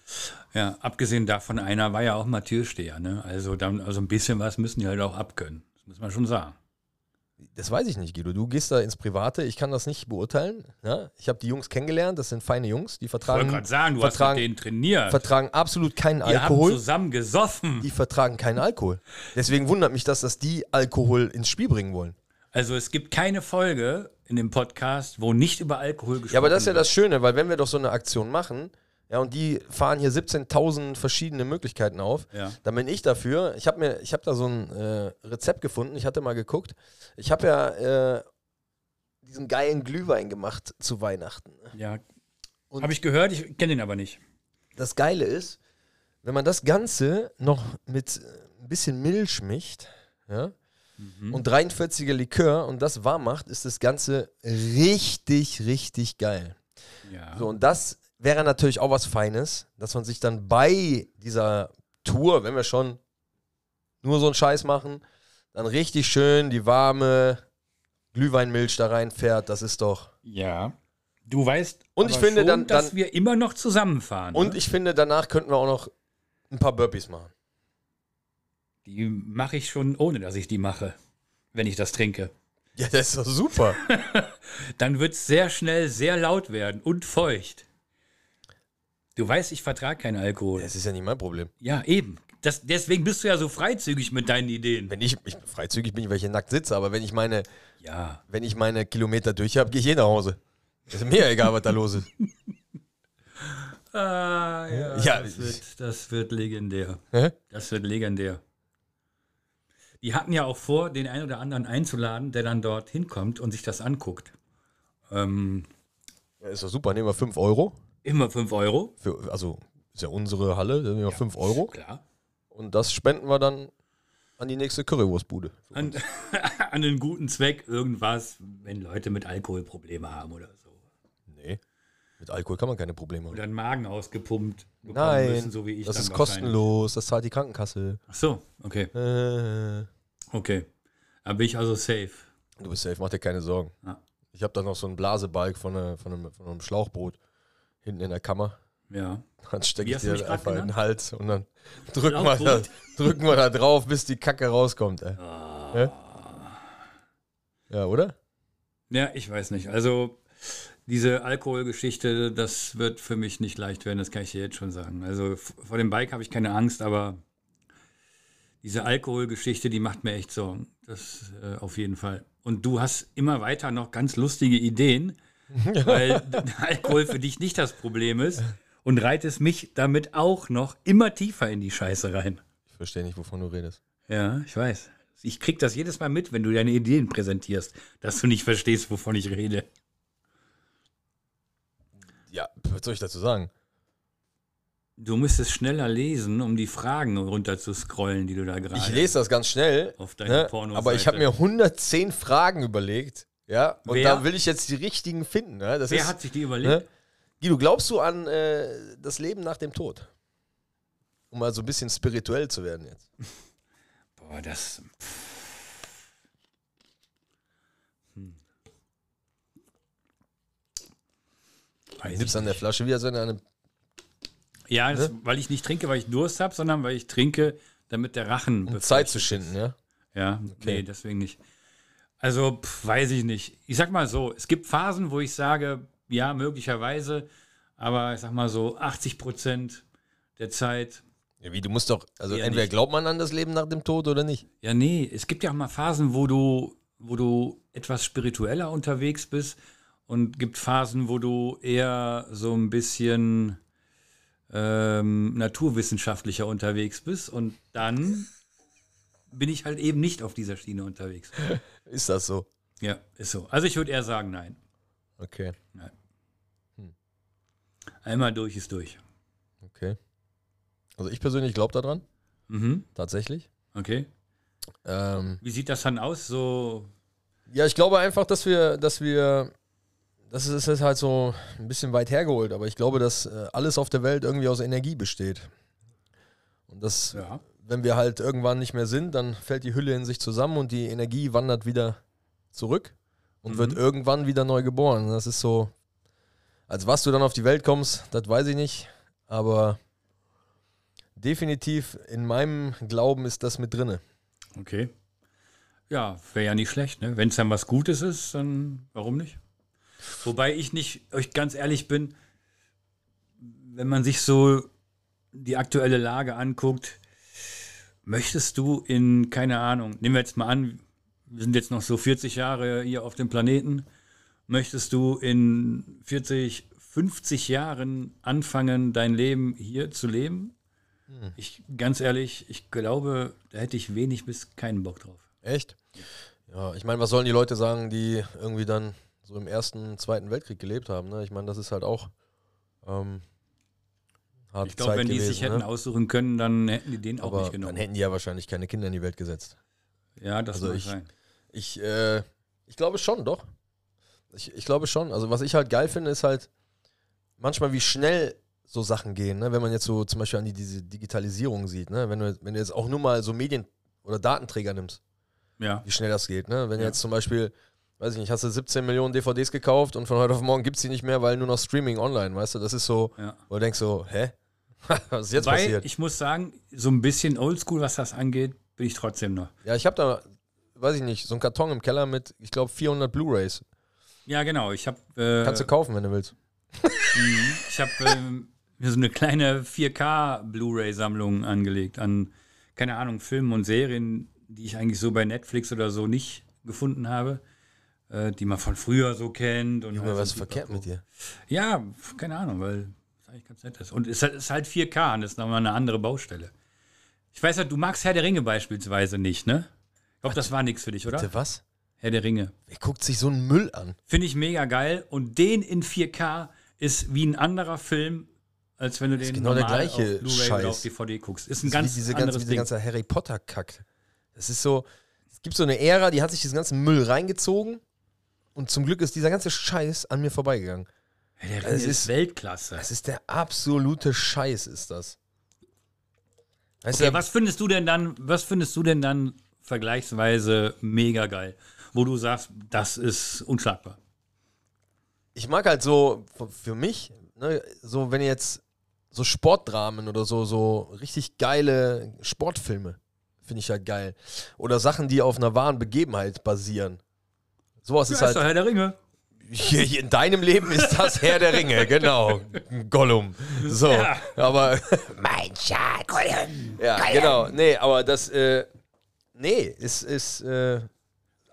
ja, abgesehen davon, einer war ja auch mal Türsteher, ne? Also, dann, also ein bisschen was müssen die halt auch abkönnen. Das muss man schon sagen. Das weiß ich nicht, Guido. Du gehst da ins Private, ich kann das nicht beurteilen. Ja? Ich habe die Jungs kennengelernt, das sind feine Jungs, die Ich wollte vertragen, gerade sagen, du vertragen- hast mit denen trainiert. vertragen absolut keinen Die haben Alkohol. zusammen gesoffen. Die vertragen keinen Alkohol. Deswegen wundert mich das, dass die Alkohol ins Spiel bringen wollen. Also es gibt keine Folge in dem Podcast, wo nicht über Alkohol gesprochen Ja, aber das ist ja wird. das Schöne, weil wenn wir doch so eine Aktion machen, ja, und die fahren hier 17.000 verschiedene Möglichkeiten auf, Ja. dann bin ich dafür. Ich habe mir, ich habe da so ein äh, Rezept gefunden. Ich hatte mal geguckt. Ich habe ja äh, diesen geilen Glühwein gemacht zu Weihnachten. Ja. Habe ich gehört, ich kenne den aber nicht. Das Geile ist, wenn man das Ganze noch mit äh, ein bisschen Milch mischt, ja, und 43er Likör und das warm macht, ist das Ganze richtig, richtig geil. Ja. So, und das wäre natürlich auch was Feines, dass man sich dann bei dieser Tour, wenn wir schon nur so einen Scheiß machen, dann richtig schön die warme Glühweinmilch da reinfährt. Das ist doch. ja. Du weißt Und ich finde schon, dann- dass dann- wir immer noch zusammenfahren. Und ne? ich finde, danach könnten wir auch noch ein paar Burpees machen. Die mache ich schon, ohne dass ich die mache, wenn ich das trinke. Ja, das ist doch super. [LAUGHS] Dann wird es sehr schnell sehr laut werden und feucht. Du weißt, ich vertrage keinen Alkohol. Das ist ja nicht mein Problem. Ja, eben. Das, deswegen bist du ja so freizügig mit deinen Ideen. Wenn ich, ich freizügig bin, ich, weil ich hier nackt sitze, aber wenn ich meine, Ja. wenn ich meine Kilometer durch habe, gehe ich eh nach Hause. Ist mir egal, was da los ist. [LAUGHS] Ah, ja. Ja, das, wird, das wird legendär. Hä? Das wird legendär. Die hatten ja auch vor, den einen oder anderen einzuladen, der dann dort hinkommt und sich das anguckt. Ähm, Ja, ist doch super, nehmen wir 5 Euro. immer 5 Euro. Für, also, ist ja unsere Halle, da nehmen wir 5 Euro. Klar. Und das spenden wir dann an die nächste Currywurstbude. An, [LAUGHS] an einen guten Zweck irgendwas, wenn Leute mit Alkoholprobleme haben oder so. Nee. Mit Alkohol kann man keine Probleme haben. Oder einen Magen ausgepumpt bekommen Nein, müssen, so wie ich. das ist kostenlos, das zahlt die Krankenkasse. Ach so, okay. Äh, Okay. Da bin ich also safe. du bist safe, mach dir keine Sorgen. Ja. Ich habe da noch so einen Blasebalg von, einer- von, einem, von einem Schlauchboot hinten in der Kammer. Ja. Dann stecke ich dir einfach in den? Hals und dann drücken wir, da, [LAUGHS] drücken wir da drauf, bis die Kacke rauskommt. Ey. Hä? Ja, oder? Ja, ich weiß nicht. Also diese Alkoholgeschichte, das wird für mich nicht leicht werden, das kann ich dir jetzt schon sagen. Also vor dem Bike habe ich keine Angst, aber diese Alkoholgeschichte, die macht mir echt Sorgen. Das äh, auf jeden Fall. Und du hast immer weiter noch ganz lustige Ideen, [LAUGHS] weil Alkohol für dich nicht das Problem ist und reitest mich damit auch noch immer tiefer in die Scheiße rein. Ich verstehe nicht, wovon du redest. Ja, ich weiß. Ich krieg das jedes Mal mit, wenn du deine Ideen präsentierst, dass du nicht verstehst, wovon ich rede. Ja, was soll ich dazu sagen? Du müsstest schneller lesen, um die Fragen runter zu scrollen, die du da gerade Ich lese das ganz schnell, auf deiner ne? Pornoseite. aber ich habe mir 110 Fragen überlegt. Ja, und Wer? da will ich jetzt die richtigen finden. Ne? Das Wer ist, hat sich die überlegt? ne? Guido, glaubst du an äh, das Leben nach dem Tod? Um mal so ein bisschen spirituell zu werden jetzt. [LAUGHS] Boah, das. Hm. Weiß Nimmst an der. Flasche wie als wenn du eine. Ja, das, weil ich nicht trinke, weil ich Durst habe, sondern weil ich trinke, damit der Rachen Um Zeit zu schinden, ja? Ja, Okay. nee, deswegen nicht. Also, pf, weiß ich nicht. Ich sag mal so, es gibt Phasen, wo ich sage, ja, möglicherweise, aber ich sag mal so, 80 Prozent der Zeit, ja? Wie, du musst doch, also Eher entweder nicht. glaubt man an das Leben nach dem Tod oder nicht. ja, nee, es gibt ja auch mal Phasen, wo du, wo du etwas spiritueller unterwegs bist und gibt Phasen, wo du eher so ein bisschen ähm, naturwissenschaftlicher unterwegs bist und dann bin ich halt eben nicht auf dieser Schiene unterwegs. [LAUGHS] Ist das so? Ja, ist so. Also ich würde eher sagen, nein. Okay, Einmal durch ist durch. okay. Also ich persönlich glaube daran, Mhm. tatsächlich. Okay. Ähm, Wie sieht das dann aus? So, Ja, ich glaube einfach, dass wir, dass wir, das ist halt so ein bisschen weit hergeholt, aber ich glaube, dass äh, alles auf der Welt irgendwie aus Energie besteht. Und das, ja. wenn wir halt irgendwann nicht mehr sind, dann fällt die Hülle in sich zusammen und die Energie wandert wieder zurück und Mhm. wird irgendwann wieder neu geboren. Das ist so, als was du dann auf die Welt kommst, das weiß ich nicht, aber definitiv in meinem Glauben ist das mit drinne. Okay. Ja, wäre ja nicht schlecht, ne? Wenn es dann was Gutes ist, dann warum nicht? Wobei ich nicht, euch ganz ehrlich bin, wenn man sich so die aktuelle Lage anguckt, möchtest du in, keine Ahnung, nehmen wir jetzt mal an, wir sind jetzt noch so 40 Jahre hier auf dem Planeten, möchtest du in 40, 50 Jahren anfangen, dein Leben hier zu leben? Ich, ganz ehrlich, ich glaube, da hätte ich wenig bis keinen Bock drauf. Echt? Ja, ich meine, was sollen die Leute sagen, die irgendwie dann so im Ersten, Zweiten Weltkrieg gelebt haben? Ne? Ich meine, das ist halt auch ähm, harte Ich glaube, wenn die gewesen. sich hätten ne? aussuchen können, dann hätten die den auch Aber nicht dann genommen. hätten die ja wahrscheinlich keine Kinder in die Welt gesetzt. Ja, das Also ich- sein. Ich, äh, ich glaube schon, doch. Ich, ich glaube schon. Also was ich halt geil finde, ist halt manchmal, wie schnell so Sachen gehen. Ne? Wenn man jetzt so zum Beispiel an die, diese Digitalisierung sieht. Ne? Wenn, du, wenn du jetzt auch nur mal so Medien- oder Datenträger nimmst, Ja. wie schnell das geht. Ne? Wenn Ja. jetzt zum Beispiel weiß ich nicht, hast du 17 Millionen DVDs gekauft und von heute auf morgen gibt es die nicht mehr, weil nur noch Streaming online, weißt du? Das ist so, Ja. wo du denkst so, hä? [LAUGHS] Was ist jetzt Weil passiert? ich muss sagen, so ein bisschen oldschool, was das angeht, bin ich trotzdem noch. ja, ich habe da, weiß ich nicht, so einen Karton im Keller mit, ich glaube, 400 Blu-Rays. Ja, genau. Ich habe äh, Kannst du kaufen, wenn du willst. ich habe ähm, mir so eine kleine 4K Blu-ray-Sammlung angelegt an, keine Ahnung, Filmen und Serien, die ich eigentlich so bei Netflix oder so nicht gefunden habe, äh, die man von früher so kennt. Und Junge, halt was ist verkehrt mit dir? Ja, keine Ahnung, weil es eigentlich ganz nett ist. Und es ist halt- es ist halt 4K und das ist nochmal eine andere Baustelle. Ich weiß ja, du magst Herr der Ringe beispielsweise nicht, ne? Ich glaube, das war nichts für dich, oder? Bitte was? Herr der Ringe. Wer guckt sich so einen Müll an? Finde ich mega geil. Und den in 4K ist wie ein anderer Film, als wenn du den genau der normal gleiche auf Blu-ray oder auf DVD guckst. Ist ein Das ist ganz wie diese anderes ganze, Ding. ganze Harry Potter-Kack. Das ist so, es gibt so eine Ära, die hat sich diesen ganzen Müll reingezogen und zum Glück ist dieser ganze Scheiß an mir vorbeigegangen. Der Es Ringe ist, ist- Weltklasse. Das ist der absolute Scheiß, ist das. Weißt Okay, du, was findest du denn dann, was findest du denn dann vergleichsweise mega geil? Wo du sagst, das ist unschlagbar. ich mag halt so, für mich, ne, so wenn jetzt so Sportdramen oder so, so richtig geile Sportfilme, finde ich halt geil. Oder Sachen, die auf einer wahren Begebenheit basieren. Sowas ist Ja, halt. doch Herr der Ringe. Hier, hier in deinem Leben ist das Herr der Ringe, [LAUGHS] genau. Gollum. So, Ja. aber. [LAUGHS] Mein Schatz. Gollum. Ja, genau. Nee, aber das, äh, nee, ist, ist, äh,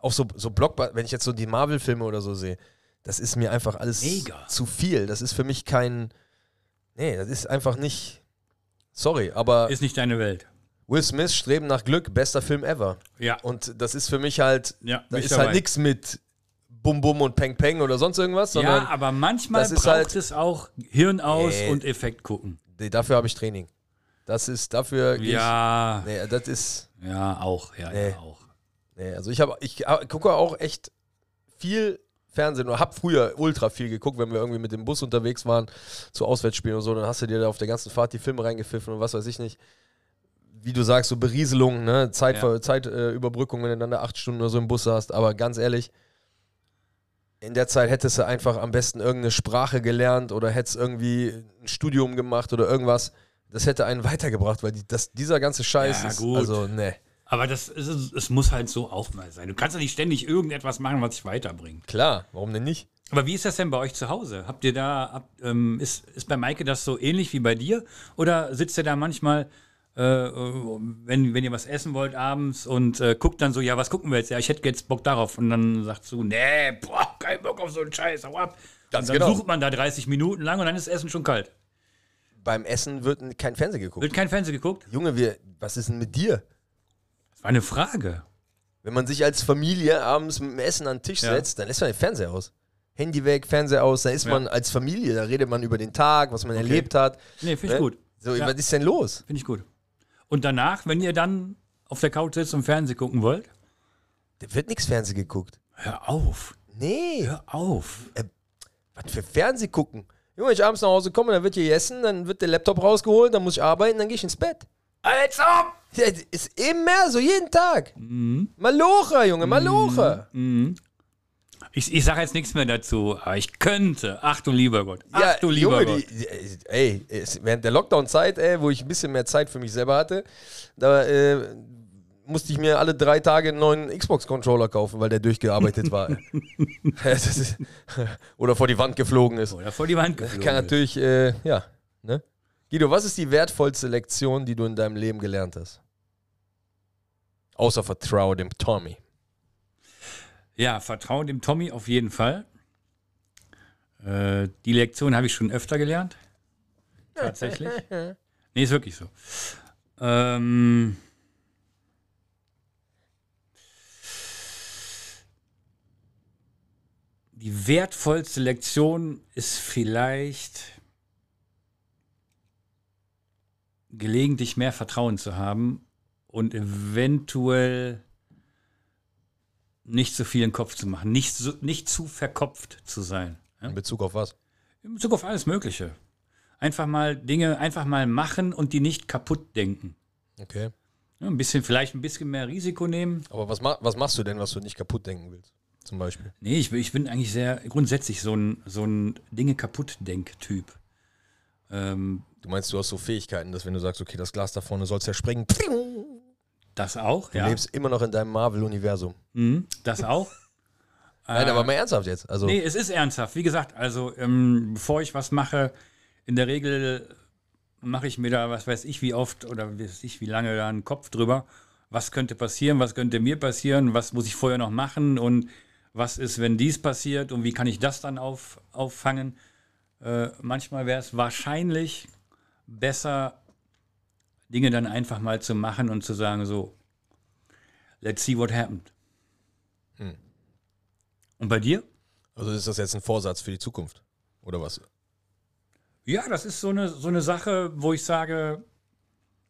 auch so, so Blockbuster, wenn ich jetzt so die Marvel-Filme oder so sehe, das ist mir einfach alles Mega. zu viel. Das ist für mich kein, nee, das ist einfach nicht, sorry, aber Ist nicht deine Welt. Will Smith, Streben nach Glück, bester Film ever. Ja. Und das ist für mich halt, Ja, da ist dabei. halt nichts mit Bum Bum und Peng Peng oder sonst irgendwas, Ja, aber manchmal ist braucht halt- es auch Hirn aus Nee. und Effekt gucken. nee, dafür habe ich Training. Das ist, dafür, Ja, ich, nee, das ist, ja, auch, ja, Nee. ja, auch. Nee, also ich habe, ich gucke auch echt viel Fernsehen oder habe früher ultra viel geguckt, wenn wir irgendwie mit dem Bus unterwegs waren zu Auswärtsspielen und so, dann hast du dir da auf der ganzen Fahrt die Filme reingepfiffen und was weiß ich nicht. Wie du sagst, so Berieselung, ne? Zeit, Ja. Zeitüberbrückung, äh, wenn du dann da acht Stunden oder so im Bus hast. Aber ganz ehrlich, in der Zeit hättest du einfach am besten irgendeine Sprache gelernt oder hättest irgendwie ein Studium gemacht oder irgendwas. Das hätte einen weitergebracht, weil die, das, dieser ganze Scheiß Ja, ist. gut. Also, ne. Aber das ist, es muss halt so auch mal sein. Du kannst ja nicht ständig irgendetwas machen, was dich weiterbringt. Klar, warum denn nicht? Aber wie ist das denn bei euch zu Hause? Habt ihr da, habt, ähm, ist, ist bei Maike das so ähnlich wie bei dir? Oder sitzt ihr da manchmal, äh, äh, wenn, wenn ihr was essen wollt abends und äh, guckt dann so, ja, was gucken wir jetzt? Ja, ich hätte jetzt Bock darauf. Und dann sagst du, nee, boah, kein Bock auf so einen Scheiß, hau ab. Ganz und dann genau. sucht man da 30 Minuten lang und dann ist das Essen schon kalt. beim Essen wird kein Fernsehen geguckt. Wird kein Fernsehen geguckt? Junge, wir, was ist denn mit dir? Das war eine Frage. Wenn man sich als Familie abends mit dem Essen an den Tisch Ja. setzt, dann lässt man den Fernseher aus. Handy weg, Fernseher aus, dann ist Ja. man als Familie, da redet man über den Tag, was man erlebt hat. Nee, finde ich Ne? gut. So, Ja. was ist denn los? Finde ich gut. Und danach, wenn ihr dann auf der Couch sitzt und Fernsehen gucken wollt, Da wird nichts Fernsehen geguckt. hör auf. Nee, Hör auf. was für Fernsehen gucken? Junge, wenn ich abends nach Hause komme, dann wird hier gegessen, dann wird der Laptop rausgeholt, dann muss ich arbeiten, dann gehe ich ins Bett. Als ob! Das ist immer so, jeden Tag. Mhm. Malocha, Junge, Malocha. Ich, ich sage jetzt nichts mehr dazu, aber ich könnte. Ach du lieber Gott. Ach Ja, du lieber Junge, Gott. die, ey, während der Lockdown-Zeit, ey, wo ich ein bisschen mehr Zeit für mich selber hatte, da äh, musste ich mir alle drei Tage einen neuen Xbox-Controller kaufen, weil der durchgearbeitet war. [LAUGHS] Ist- Oder vor die Wand geflogen ist. Oder vor die Wand geflogen. Kann natürlich, äh, ja. Ne? Guido, was ist die wertvollste Lektion, die du in deinem Leben gelernt hast? Außer Vertraue dem Tommy. Ja, vertraue dem Tommy auf jeden Fall. Äh, die Lektion habe ich schon öfter gelernt. Tatsächlich. [LAUGHS] nee, ist wirklich so. Ähm, die wertvollste Lektion ist vielleicht gelegentlich mehr Vertrauen zu haben und eventuell nicht so viel im Kopf zu machen, nicht, so, nicht zu verkopft zu sein. Ja? In Bezug auf was? In Bezug auf alles Mögliche. Einfach mal Dinge einfach mal machen und die nicht kaputt denken. Okay. Ja, ein bisschen, vielleicht ein bisschen mehr Risiko nehmen. Aber was, ma was machst du denn, was du nicht kaputt denken willst? zum Beispiel. Nee, ich, bin- ich bin eigentlich sehr grundsätzlich so ein, so ein Dinge kaputt Denk-Typ. Ähm, Du meinst, du hast so Fähigkeiten, dass wenn du sagst, okay, das Glas da vorne soll ja springen, du das auch, ja. lebst immer noch in deinem Marvel-Universum. Mhm, das auch. [LAUGHS] Nein, Äh, aber mal ernsthaft jetzt. Also, Nee, es ist ernsthaft. Wie gesagt, also ähm, bevor ich was mache, in der Regel mache ich mir da, was weiß ich, wie oft oder weiß ich, wie lange da einen Kopf drüber. Was könnte passieren? Was könnte mir passieren? Was muss ich vorher noch machen? Und was ist, wenn dies passiert? Und wie kann ich das dann auf, auffangen? Äh, manchmal wäre es wahrscheinlich besser, Dinge dann einfach mal zu machen und zu sagen, so, let's see what happened. Hm. Und bei dir? also ist das jetzt ein Vorsatz für die Zukunft? Oder was? Ja, das ist so eine, so eine Sache, wo ich sage,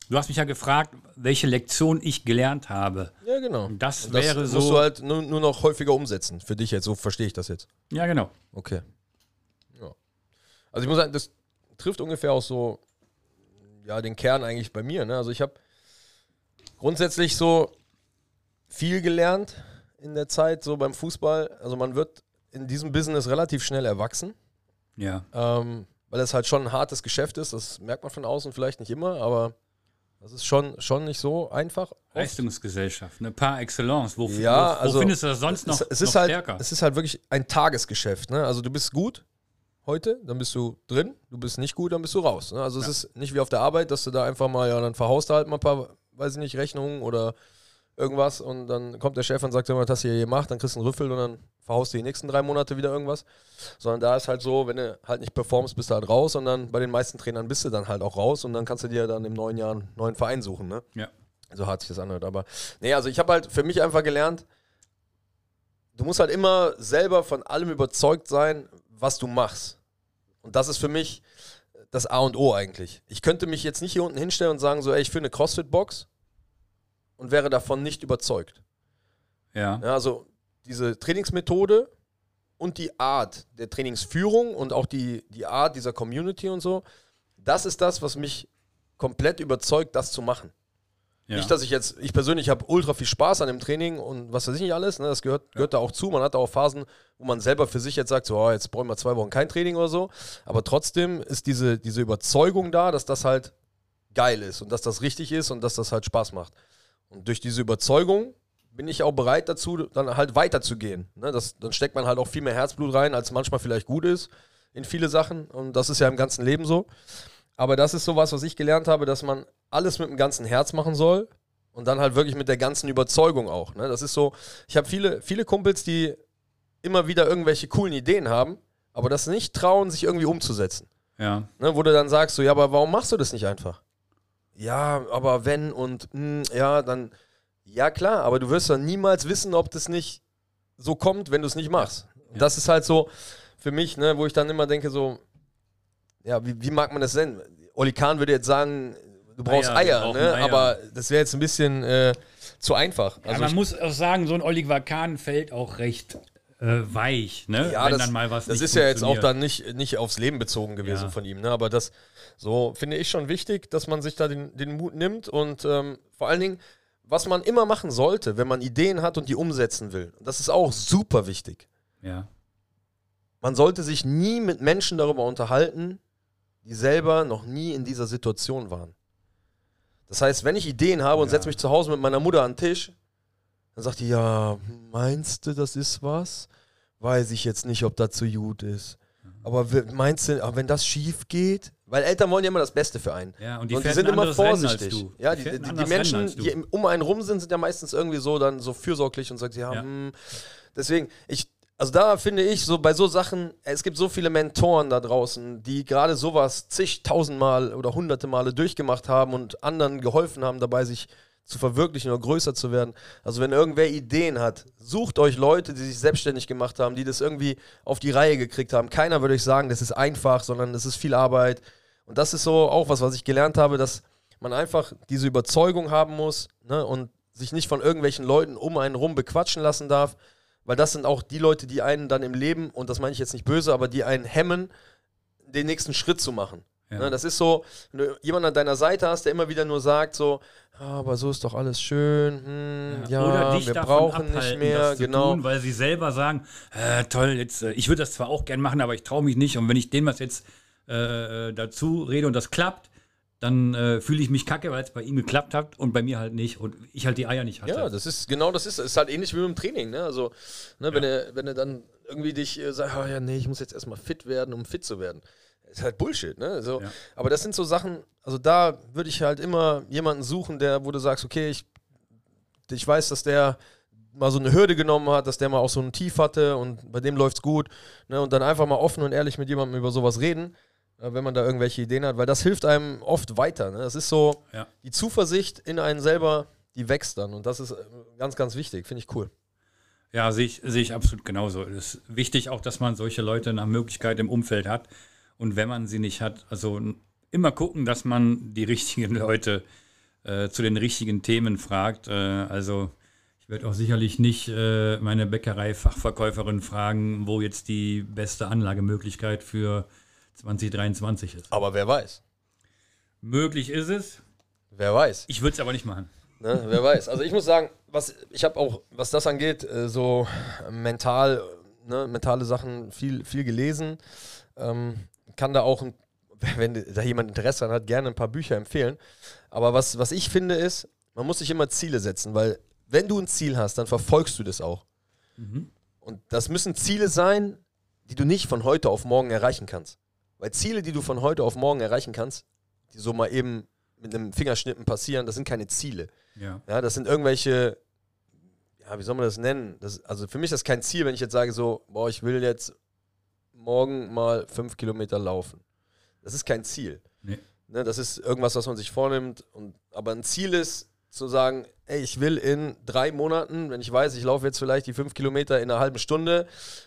du hast mich ja gefragt, welche Lektion ich gelernt habe. Ja, genau. Das Und wäre musst so. du halt nur, nur noch häufiger umsetzen. Für dich jetzt, so verstehe ich das jetzt. ja, genau. Okay. Ja. Also ich muss sagen, das trifft ungefähr auch so, ja, den Kern eigentlich bei mir. Ne? Also ich habe grundsätzlich so viel gelernt in der Zeit, so beim Fußball. Also man wird in diesem Business relativ schnell erwachsen, Ja. ähm, weil es halt schon ein hartes Geschäft ist. Das merkt man von außen vielleicht nicht immer, aber das ist schon, schon nicht so einfach. Leistungsgesellschaft, eine Par excellence. Wo, Ja, wo, also wo findest du das sonst noch, es, es ist noch halt, stärker? Es ist halt wirklich ein Tagesgeschäft. Ne? Also du bist gut heute, dann bist du drin, du bist nicht gut, dann bist du raus. Ne? Also es ist nicht wie auf der Arbeit, dass du da einfach mal, ja, dann verhaust du halt mal ein paar, weiß ich nicht, Rechnungen oder irgendwas und dann kommt der Chef und sagt, was hast du hier gemacht, dann kriegst du einen Rüffel und dann verhaust du die nächsten drei Monate wieder irgendwas. Sondern da ist halt so, wenn du halt nicht performst, bist du halt raus und dann bei den meisten Trainern bist du dann halt auch raus und dann kannst du dir dann im neuen Jahr einen neuen Verein suchen. Ne? ja. so hart sich das anhört. Aber nee, also ich habe halt für mich einfach gelernt, du musst halt immer selber von allem überzeugt sein, was du machst. Und das ist für mich das A und O eigentlich. Ich könnte mich jetzt nicht hier unten hinstellen und sagen, so, ey, ich führe eine CrossFit-Box und wäre davon nicht überzeugt. ja. Ja, also diese Trainingsmethode und die Art der Trainingsführung und auch die, die Art dieser Community und so, das ist das, was mich komplett überzeugt, das zu machen. Ja. Nicht, dass ich jetzt, ich persönlich habe ultra viel Spaß an dem Training und was weiß ich nicht alles, ne, das gehört, gehört da auch zu. Man hat auch Phasen, wo man selber für sich jetzt sagt, so, oh, jetzt brauchen wir zwei Wochen kein Training oder so. Aber trotzdem ist diese, diese Überzeugung da, dass das halt geil ist und dass das richtig ist und dass das halt Spaß macht. Und durch diese Überzeugung bin ich auch bereit dazu, dann halt weiterzugehen. Ne, das, dann steckt man halt auch viel mehr Herzblut rein, als manchmal vielleicht gut ist in viele Sachen. Und das ist ja im ganzen Leben so. Aber das ist sowas, was ich gelernt habe, dass man alles mit dem ganzen Herz machen soll und dann halt wirklich mit der ganzen Überzeugung auch. Ne? Das ist so, ich habe viele, viele Kumpels, die immer wieder irgendwelche coolen Ideen haben, aber das nicht trauen, sich irgendwie umzusetzen. ja. Ne? Wo du dann sagst, so, ja, aber warum machst du das nicht einfach? Ja, aber wenn und hm, ja, dann, ja klar, aber du wirst dann niemals wissen, ob das nicht so kommt, wenn du es nicht machst. Und das ist halt so für mich, ne, wo ich dann immer denke, so, ja, wie, wie mag man das denn? Oli Kahn würde jetzt sagen, du brauchst Eier, wir Eier, brauchen ne? Eier. aber das wäre jetzt ein bisschen äh, zu einfach. ja Also man ich, muss auch sagen, so ein Oliver Kahn fällt auch recht äh, weich, ne? ja, wenn das, dann mal was das nicht ist ja jetzt auch dann nicht, nicht aufs Leben bezogen gewesen Ja. von ihm, ne? aber das so finde ich schon wichtig, dass man sich da den, den Mut nimmt und ähm, vor allen Dingen, was man immer machen sollte, wenn man Ideen hat und die umsetzen will. Das ist auch super wichtig. Ja. Man sollte sich nie mit Menschen darüber unterhalten, die selber noch nie in dieser Situation waren. Das heißt, wenn ich Ideen habe und Ja. setze mich zu Hause mit meiner Mutter an den Tisch, dann sagt die, ja, meinst du, das ist was? Weiß ich jetzt nicht, ob das so gut ist. Aber we- meinst du, aber wenn das schief geht? Weil Eltern wollen ja immer das Beste für einen. Ja, und die, und die sind immer vorsichtig. Ja, die, die, die Menschen, die um einen rum sind, sind ja meistens irgendwie so dann so fürsorglich und sagen, ja, Ja. Hm. deswegen, ich, also da finde ich, so bei so Sachen, es gibt so viele Mentoren da draußen, die gerade sowas zigtausendmal oder hunderte Male durchgemacht haben und anderen geholfen haben, dabei sich zu verwirklichen oder größer zu werden. Also wenn irgendwer Ideen hat, sucht euch Leute, die sich selbstständig gemacht haben, die das irgendwie auf die Reihe gekriegt haben. Keiner würde euch sagen, das ist einfach, sondern das ist viel Arbeit. Und das ist so auch was, was ich gelernt habe, dass man einfach diese Überzeugung haben muss ne, und sich nicht von irgendwelchen Leuten um einen rum bequatschen lassen darf, weil das sind auch die Leute, die einen dann im Leben, und das meine ich jetzt nicht böse, aber die einen hemmen, den nächsten Schritt zu machen. Ja. Ne, das ist so, wenn du jemanden an deiner Seite hast, der immer wieder nur sagt so, "Ah, aber so ist doch alles schön, hm, ja, Oder dich wir davon brauchen nicht mehr, das zu genau. tun, weil sie selber sagen, äh, toll, jetzt, äh, ich würde das zwar auch gern machen, aber ich traue mich nicht. Und wenn ich dem was jetzt äh, dazu rede und das klappt, dann äh, fühle ich mich kacke, weil es bei ihm geklappt hat und bei mir halt nicht und ich halt die Eier nicht hatte. Ja, das ist genau das ist, ist halt ähnlich wie mit dem Training, ne? Also, ne, wenn du wenn du dann irgendwie dich äh, sagst, oh ja, nee, ich muss jetzt erstmal fit werden, um fit zu werden. Ist halt Bullshit, ne? So, Ja. Aber das sind so Sachen, also da würde ich halt immer jemanden suchen, der, wo du sagst, okay, ich, ich weiß, dass der mal so eine Hürde genommen hat, dass der mal auch so ein Tief hatte und bei dem läuft's gut. Ne? Und dann einfach mal offen und ehrlich mit jemandem über sowas reden, wenn man da irgendwelche Ideen hat, weil das hilft einem oft weiter. Ne? Das ist so, Ja. die Zuversicht in einen selber, die wächst dann. Und das ist äh, ganz, ganz wichtig. Finde ich cool. Ja, sehe ich, sehe ich absolut genauso. Es ist wichtig auch, dass man solche Leute nach Möglichkeit im Umfeld hat. Und wenn man sie nicht hat, also immer gucken, dass man die richtigen [LAUGHS] Leute äh, zu den richtigen Themen fragt. Äh, also ich werde auch sicherlich nicht äh, meine Bäckerei-Fachverkäuferin fragen, wo jetzt die beste Anlagemöglichkeit für 2023 ist. Aber wer weiß? Möglich ist es. Wer weiß? Ich würde es aber nicht machen. Ne? Wer weiß. Also ich muss sagen, was ich habe auch, was das angeht, äh, so mental, ne, mentale Sachen viel, viel gelesen. Ähm, kann da auch, [LAUGHS] wenn da jemand Interesse dran hat, gerne ein paar Bücher empfehlen. Aber was, was ich finde ist, man muss sich immer Ziele setzen, weil wenn du ein Ziel hast, dann verfolgst du das auch. Und das müssen Ziele sein, die du nicht von heute auf morgen erreichen kannst. Weil Ziele, die du von heute auf morgen erreichen kannst, die so mal eben mit einem Fingerschnippen passieren, das sind keine Ziele. Ja. Ja, das sind irgendwelche, ja, wie soll man das nennen? Das, also für mich ist das kein Ziel, wenn ich jetzt sage so, boah, ich will jetzt morgen mal fünf Kilometer laufen. Das ist kein Ziel. Nee. Ne, das ist irgendwas, was man sich vornimmt. Und, aber ein Ziel ist zu sagen, ey, ich will in drei Monaten, wenn ich weiß, ich laufe jetzt vielleicht die fünf Kilometer in einer halben Stunde,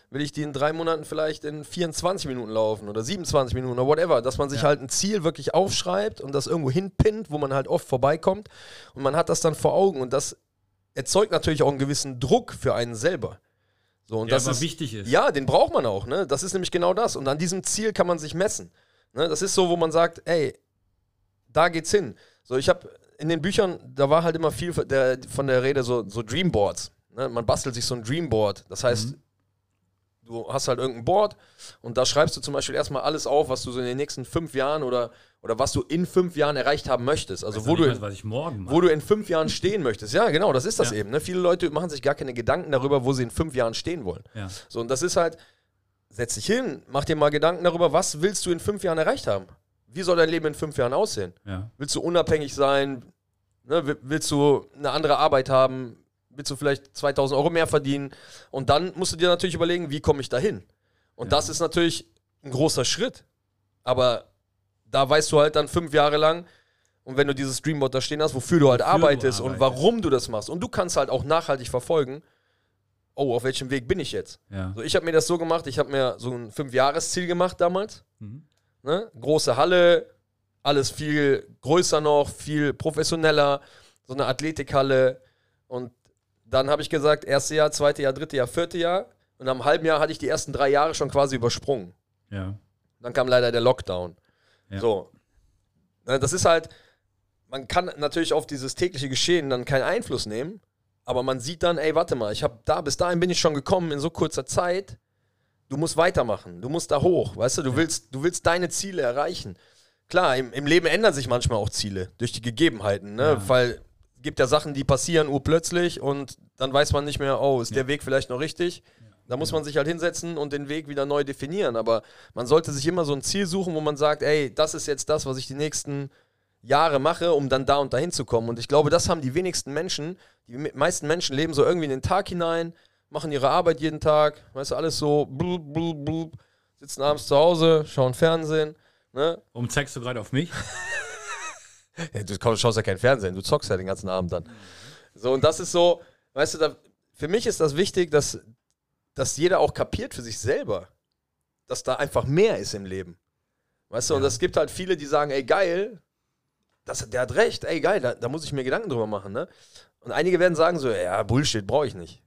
will ich die in drei Monaten vielleicht in 24 Minuten laufen oder 27 Minuten oder whatever. Dass man sich Ja. halt ein Ziel wirklich aufschreibt und das irgendwo hinpinnt, wo man halt oft vorbeikommt. Und man hat das dann vor Augen und das erzeugt natürlich auch einen gewissen Druck für einen selber. So, und Der das ist, wichtig ist. ja, den braucht man auch, ne? Das ist nämlich genau das. Und an diesem Ziel kann man sich messen. Ne? Das ist so, wo man sagt, ey, da geht's hin. So, ich habe in den Büchern, da war halt immer viel von der, von der Rede so, so Dreamboards. Ne? Man bastelt sich so ein Dreamboard. Das heißt, du hast halt irgendein Board und da schreibst du zum Beispiel erstmal alles auf, was du so in den nächsten fünf Jahren oder, oder was du in fünf Jahren erreicht haben möchtest. Also, Weiß wo du, morgen mache. wo du in fünf Jahren stehen möchtest. Ja, genau, das ist das Ja. eben. Ne? Viele Leute machen sich gar keine Gedanken darüber, wo sie in fünf Jahren stehen wollen. ja. So, und das ist halt, setz dich hin, mach dir mal Gedanken darüber, was willst du in fünf Jahren erreicht haben? Wie soll dein Leben in fünf Jahren aussehen? Ja. Willst du unabhängig sein? Ne? Wi- Willst du eine andere Arbeit haben? Willst du vielleicht 2000 Euro mehr verdienen? Und dann musst du dir natürlich überlegen, wie komme ich dahin? Und Ja. das ist natürlich ein großer Schritt. Aber da weißt du halt dann fünf Jahre lang, und wenn du dieses Dreamboard da stehen hast, wofür du halt Wofür du arbeitest und arbeitest. warum du das machst. Und du kannst halt auch nachhaltig verfolgen, oh, auf welchem Weg bin ich jetzt? Ja. So, ich habe mir das so gemacht, ich habe mir so ein Fünfjahresziel gemacht damals. Mhm. Ne? Große Halle, alles viel größer noch, viel professioneller, so eine Athletikhalle. Und dann habe ich gesagt, erste Jahr, zweite Jahr, dritte Jahr, vierte Jahr. Und einem halben Jahr hatte ich die ersten drei Jahre schon quasi übersprungen. Ja. Dann kam leider der Lockdown. Ja. So. Ne, Das ist halt, man kann natürlich auf dieses tägliche Geschehen dann keinen Einfluss nehmen, aber man sieht dann, ey, warte mal, ich habe da, bis dahin bin ich schon gekommen in so kurzer Zeit. Du musst weitermachen, du musst da hoch, weißt du, du willst, du willst deine Ziele erreichen. Klar, im, im Leben ändern sich manchmal auch Ziele durch die Gegebenheiten, ne? Ja. Weil es gibt ja Sachen, die passieren urplötzlich und dann weiß man nicht mehr, oh, ist der Weg vielleicht noch richtig? Da muss man sich halt hinsetzen und den Weg wieder neu definieren. Aber man sollte sich immer so ein Ziel suchen, wo man sagt, ey, das ist jetzt das, was ich die nächsten Jahre mache, um dann da und dahin zu kommen. Und ich glaube, das haben die wenigsten Menschen. Die me- meisten Menschen leben so irgendwie in den Tag hinein, machen ihre Arbeit jeden Tag, weißt du, alles so, blub, blub, blub, sitzen abends zu Hause, schauen Fernsehen. Ne? Warum zeigst du gerade auf mich? [LAUGHS] Ja, du schaust ja kein Fernsehen, du zockst ja den ganzen Abend dann. So, und das ist so, weißt du, da, für mich ist das wichtig, dass, dass jeder auch kapiert für sich selber, dass da einfach mehr ist im Leben. Weißt du, und Ja. es gibt halt viele, die sagen, ey, geil, das, der hat recht, ey, geil, da, da muss ich mir Gedanken drüber machen, ne? Und einige werden sagen so, ja, Bullshit, brauche ich nicht.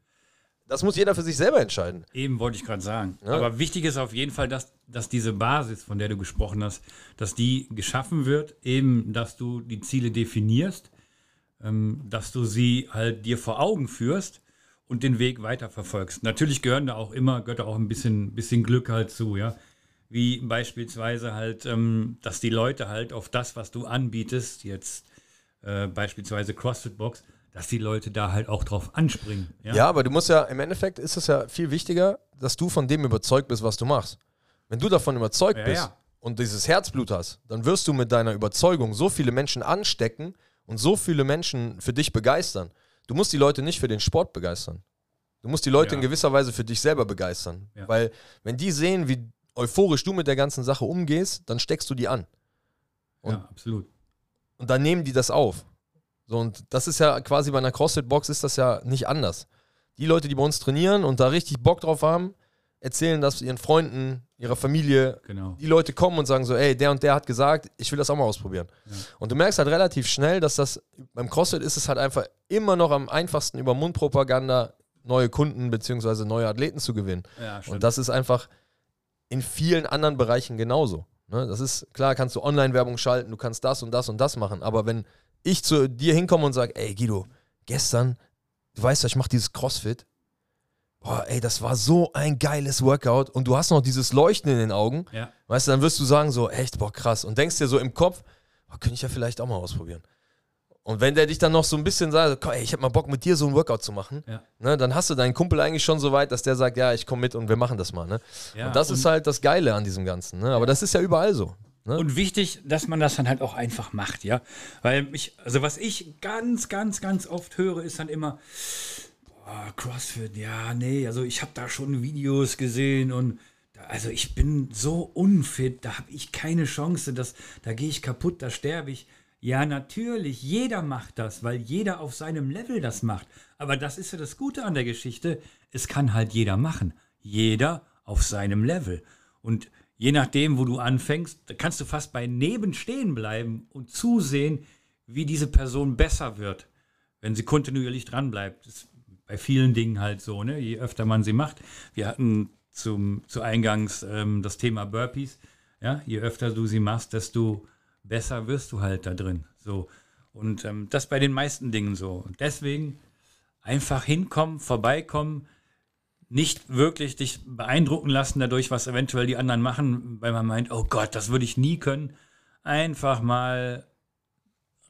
Das muss jeder für sich selber entscheiden. Eben wollte ich gerade sagen. Ja. Aber wichtig ist auf jeden Fall, dass, dass diese Basis, von der du gesprochen hast, dass die geschaffen wird, eben, dass du die Ziele definierst, ähm, dass du sie halt dir vor Augen führst und den Weg weiterverfolgst. Natürlich gehören da auch immer, gehört da auch ein bisschen, bisschen Glück halt zu, ja. Wie beispielsweise halt, ähm, dass die Leute halt auf das, was du anbietest, jetzt äh, beispielsweise CrossFit Box, dass die Leute da halt auch drauf anspringen. Ja, Ja, aber du musst ja, im Endeffekt ist es ja viel wichtiger, dass du von dem überzeugt bist, was du machst. Wenn du davon überzeugt Ja, bist ja. und dieses Herzblut hast, dann wirst du mit deiner Überzeugung so viele Menschen anstecken und so viele Menschen für dich begeistern. Du musst die Leute nicht für den Sport begeistern. Du musst die Leute in gewisser Weise für dich selber begeistern. Weil, wenn die sehen, wie euphorisch du mit der ganzen Sache umgehst, dann steckst du die an. ja, absolut. Und dann nehmen die das auf. So, und das ist ja quasi bei einer CrossFit-Box ist das ja nicht anders. Die Leute, die bei uns trainieren und da richtig Bock drauf haben, erzählen das ihren Freunden, ihrer Familie. Genau. Die Leute kommen und sagen so, ey, der und der hat gesagt, ich will das auch mal ausprobieren. Und du merkst halt relativ schnell, dass das beim CrossFit ist es halt einfach immer noch am einfachsten über Mundpropaganda neue Kunden bzw. neue Athleten zu gewinnen. Ja, Und das ist einfach in vielen anderen Bereichen genauso. Ne? Das ist klar, kannst du Online-Werbung schalten, du kannst das und das und das machen. Aber wenn ich zu dir hinkomme und sage, ey Guido, gestern, du weißt ja, ich mache dieses CrossFit. Boah, ey, das war so ein geiles Workout und du hast noch dieses Leuchten in den Augen. Ja. Weißt du, dann wirst du sagen so, echt, boah, krass. Und denkst dir so im Kopf, boah, könnte ich ja vielleicht auch mal ausprobieren. Und wenn der dich dann noch so ein bisschen sagt, komm, ey, ich hab mal Bock mit dir so ein Workout zu machen, Ja. ne, dann hast du deinen Kumpel eigentlich schon so weit, dass der sagt, ja, ich komme mit und wir machen das mal. Ne? Ja, und das ist halt das Geile an diesem Ganzen. Ne? Aber das ist ja überall so. Ne? Und wichtig, dass man das dann halt auch einfach macht, ja. Weil ich, also was ich ganz, ganz, ganz oft höre, ist dann immer, boah, CrossFit, ja, nee, also ich habe da schon Videos gesehen und also ich bin so unfit, da habe ich keine Chance, das, da gehe ich kaputt, da sterbe ich. Ja, natürlich, jeder macht das, weil jeder auf seinem Level das macht. Aber das ist ja das Gute an der Geschichte, es kann halt jeder machen. Jeder auf seinem Level. Und je nachdem, wo du anfängst, kannst du fast bei neben stehen bleiben und zusehen, wie diese Person besser wird, wenn sie kontinuierlich dran bleibt. Das ist bei vielen Dingen halt so, ne? je öfter man sie macht. Wir hatten zum, zu Eingangs ähm, das Thema Burpees. Ja? Je öfter du sie machst, desto besser wirst du halt da drin. So. Und ähm, das bei den meisten Dingen so. Und deswegen einfach hinkommen, vorbeikommen, nicht wirklich dich beeindrucken lassen dadurch, was eventuell die anderen machen, weil man meint, oh Gott, das würde ich nie können. Einfach mal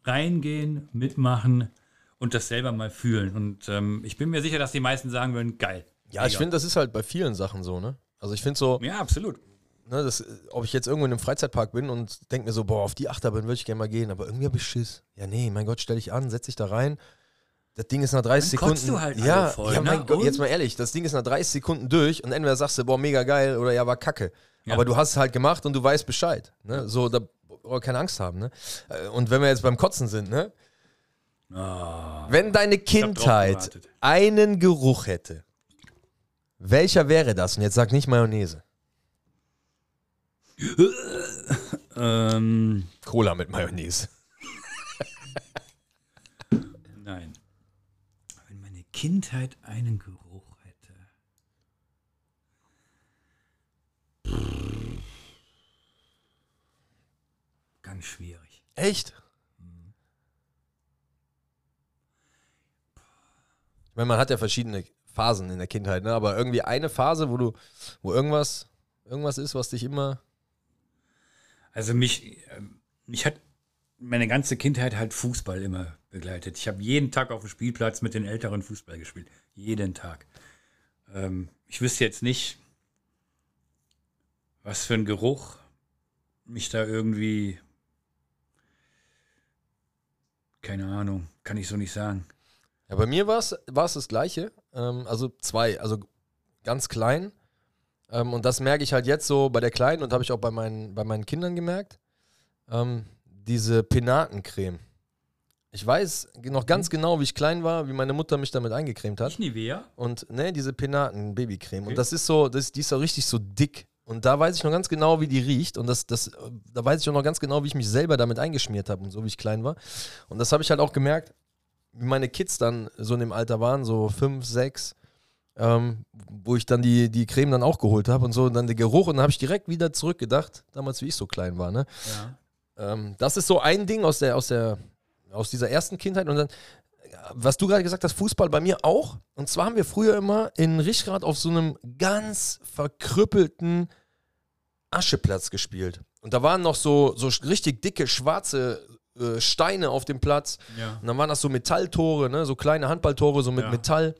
reingehen, mitmachen und das selber mal fühlen. Und ähm, ich bin mir sicher, dass die meisten sagen würden, geil. Ja, ich finde, das ist halt bei vielen Sachen so. Ne? Also ich finde so, Ja, absolut. ne, das, ob ich jetzt irgendwo in einem Freizeitpark bin und denke mir so, boah, auf die Achterbahn würde ich gerne mal gehen, aber irgendwie habe ich Schiss. Ja, nee, mein Gott, stell dich an, setz dich da rein. Das Ding ist nach 30 Dann Sekunden. du halt ja, voll, ja, mein ne? Gott, Und? jetzt mal ehrlich, das Ding ist nach 30 Sekunden durch und entweder sagst du, boah, mega geil oder ja, war kacke. Ja. Aber du hast es halt gemacht und du weißt Bescheid. Ne? So, da brauch ich keine Angst haben. Ne? Äh, Und wenn wir jetzt beim Kotzen sind, ne? Wenn deine Kindheit einen Geruch hätte, welcher wäre das? Und jetzt sag nicht Mayonnaise. [LAUGHS] Ähm, Cola mit Mayonnaise. nein. Wenn meine Kindheit einen Geruch hätte. Ganz schwierig. Echt? Ich meine, man hat ja verschiedene Phasen in der Kindheit, ne? aber irgendwie eine Phase, wo du, wo irgendwas, irgendwas ist, was dich immer. Also mich, ähm, mich hat meine ganze Kindheit halt Fußball immer begleitet. Ich habe jeden Tag auf dem Spielplatz mit den Älteren Fußball gespielt. Jeden Tag. Ähm, ich wüsste jetzt nicht, was für ein Geruch mich da irgendwie. Keine Ahnung, kann ich so nicht sagen. Ja, bei mir war es das Gleiche. Ähm, also zwei, also ganz klein. Ähm, und das merke ich halt jetzt so bei der Kleinen und habe ich auch bei meinen, bei meinen Kindern gemerkt. Ähm, diese Penatencreme. Ich weiß noch ganz genau, wie ich klein war, wie meine Mutter mich damit eingecremt hat. Nicht Nivea? Und ne, diese Penaten-Babycreme. Okay. Und das ist so, das, die ist so richtig so dick. Und da weiß ich noch ganz genau, wie die riecht. Und das, das, da weiß ich auch noch ganz genau, wie ich mich selber damit eingeschmiert habe und so, wie ich klein war. Und das habe ich halt auch gemerkt, wie meine Kids dann so in dem Alter waren, so fünf, sechs, ähm, wo ich dann die, die Creme dann auch geholt habe und so. Und dann der Geruch und dann habe ich direkt wieder zurückgedacht, damals wie ich so klein war. Ne? Ja. Ähm, das ist so ein Ding aus der, aus der, aus dieser ersten Kindheit. Und dann, was du gerade gesagt hast, Fußball bei mir auch. Und zwar haben wir früher immer in Richgrad auf so einem ganz verkrüppelten Ascheplatz gespielt. Und da waren noch so, so richtig dicke, schwarze äh, Steine auf dem Platz. Ja. Und dann waren das so Metalltore, ne? so kleine Handballtore, so mit Ja. Metall.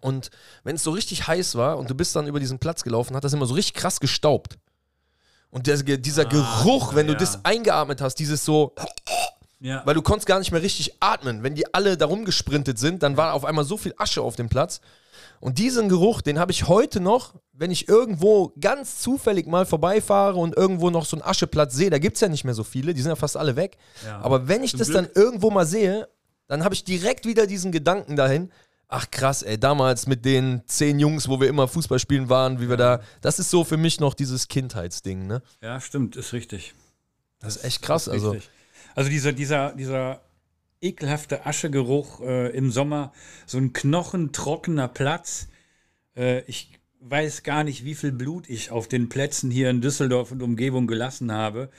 Und wenn es so richtig heiß war und du bist dann über diesen Platz gelaufen, hat das immer so richtig krass gestaubt. Und der, dieser Ah, Geruch, wenn du ja. das eingeatmet hast, dieses so, Ja. weil du konntest gar nicht mehr richtig atmen. Wenn die alle da rumgesprintet sind, dann war auf einmal so viel Asche auf dem Platz. Und diesen Geruch, den habe ich heute noch, wenn ich irgendwo ganz zufällig mal vorbeifahre und irgendwo noch so einen Ascheplatz sehe. Da gibt es ja nicht mehr so viele, die sind ja fast alle weg. Ja. Aber wenn ich Zum das Glück. dann irgendwo mal sehe, dann habe ich direkt wieder diesen Gedanken dahin. Ach krass, ey, damals mit den zehn Jungs, wo wir immer Fußball spielen waren, wie wir da. Das ist so für mich noch dieses Kindheitsding, ne? ja, stimmt, ist richtig. Das ist echt krass. Also, Richtig. Also dieser, dieser, dieser ekelhafte Aschegeruch äh, im Sommer, so ein knochentrockener Platz. Äh, ich weiß gar nicht, wie viel Blut ich auf den Plätzen hier in Düsseldorf und Umgebung gelassen habe,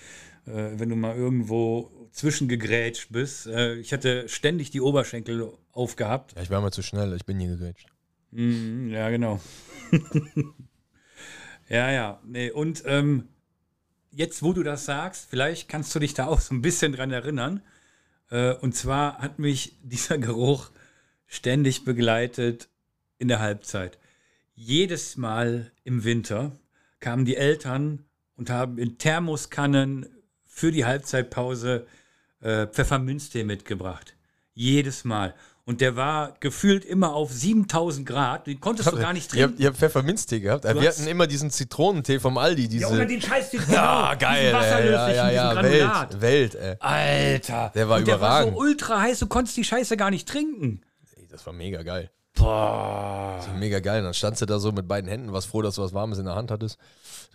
äh, wenn du mal irgendwo zwischengegrätscht bist. Äh, ich hatte ständig die Oberschenkel aufgehabt. ja, ich war mal zu schnell, ich bin hier gegrätscht. Mhm, ja, genau. [LAUGHS] ja, ja. Nee, und ähm, jetzt, wo du das sagst, vielleicht kannst du dich da auch so ein bisschen dran erinnern. Äh, und zwar hat mich [LAUGHS] dieser Geruch ständig begleitet in der Halbzeit. Jedes Mal im Winter kamen die Eltern und haben in Thermoskannen für die Halbzeitpause äh, Pfefferminztee mitgebracht. Jedes Mal. Und der war gefühlt immer auf 7000 Grad. Den konntest du gar nicht trinken. ihr habt Pfefferminztee gehabt. wir hast- hatten immer diesen Zitronentee vom Aldi. Diese, Ja, oder den Scheiß, den Ja, geil, ey, ja, ja, ja. Welt, Welt, ey. Alter. Der war und der war so überragend. ultra heiß, du konntest die Scheiße gar nicht trinken. Ey, Das war mega geil. Boah. Das war mega geil. Und dann standst du da so mit beiden Händen, warst froh, dass du was Warmes in der Hand hattest.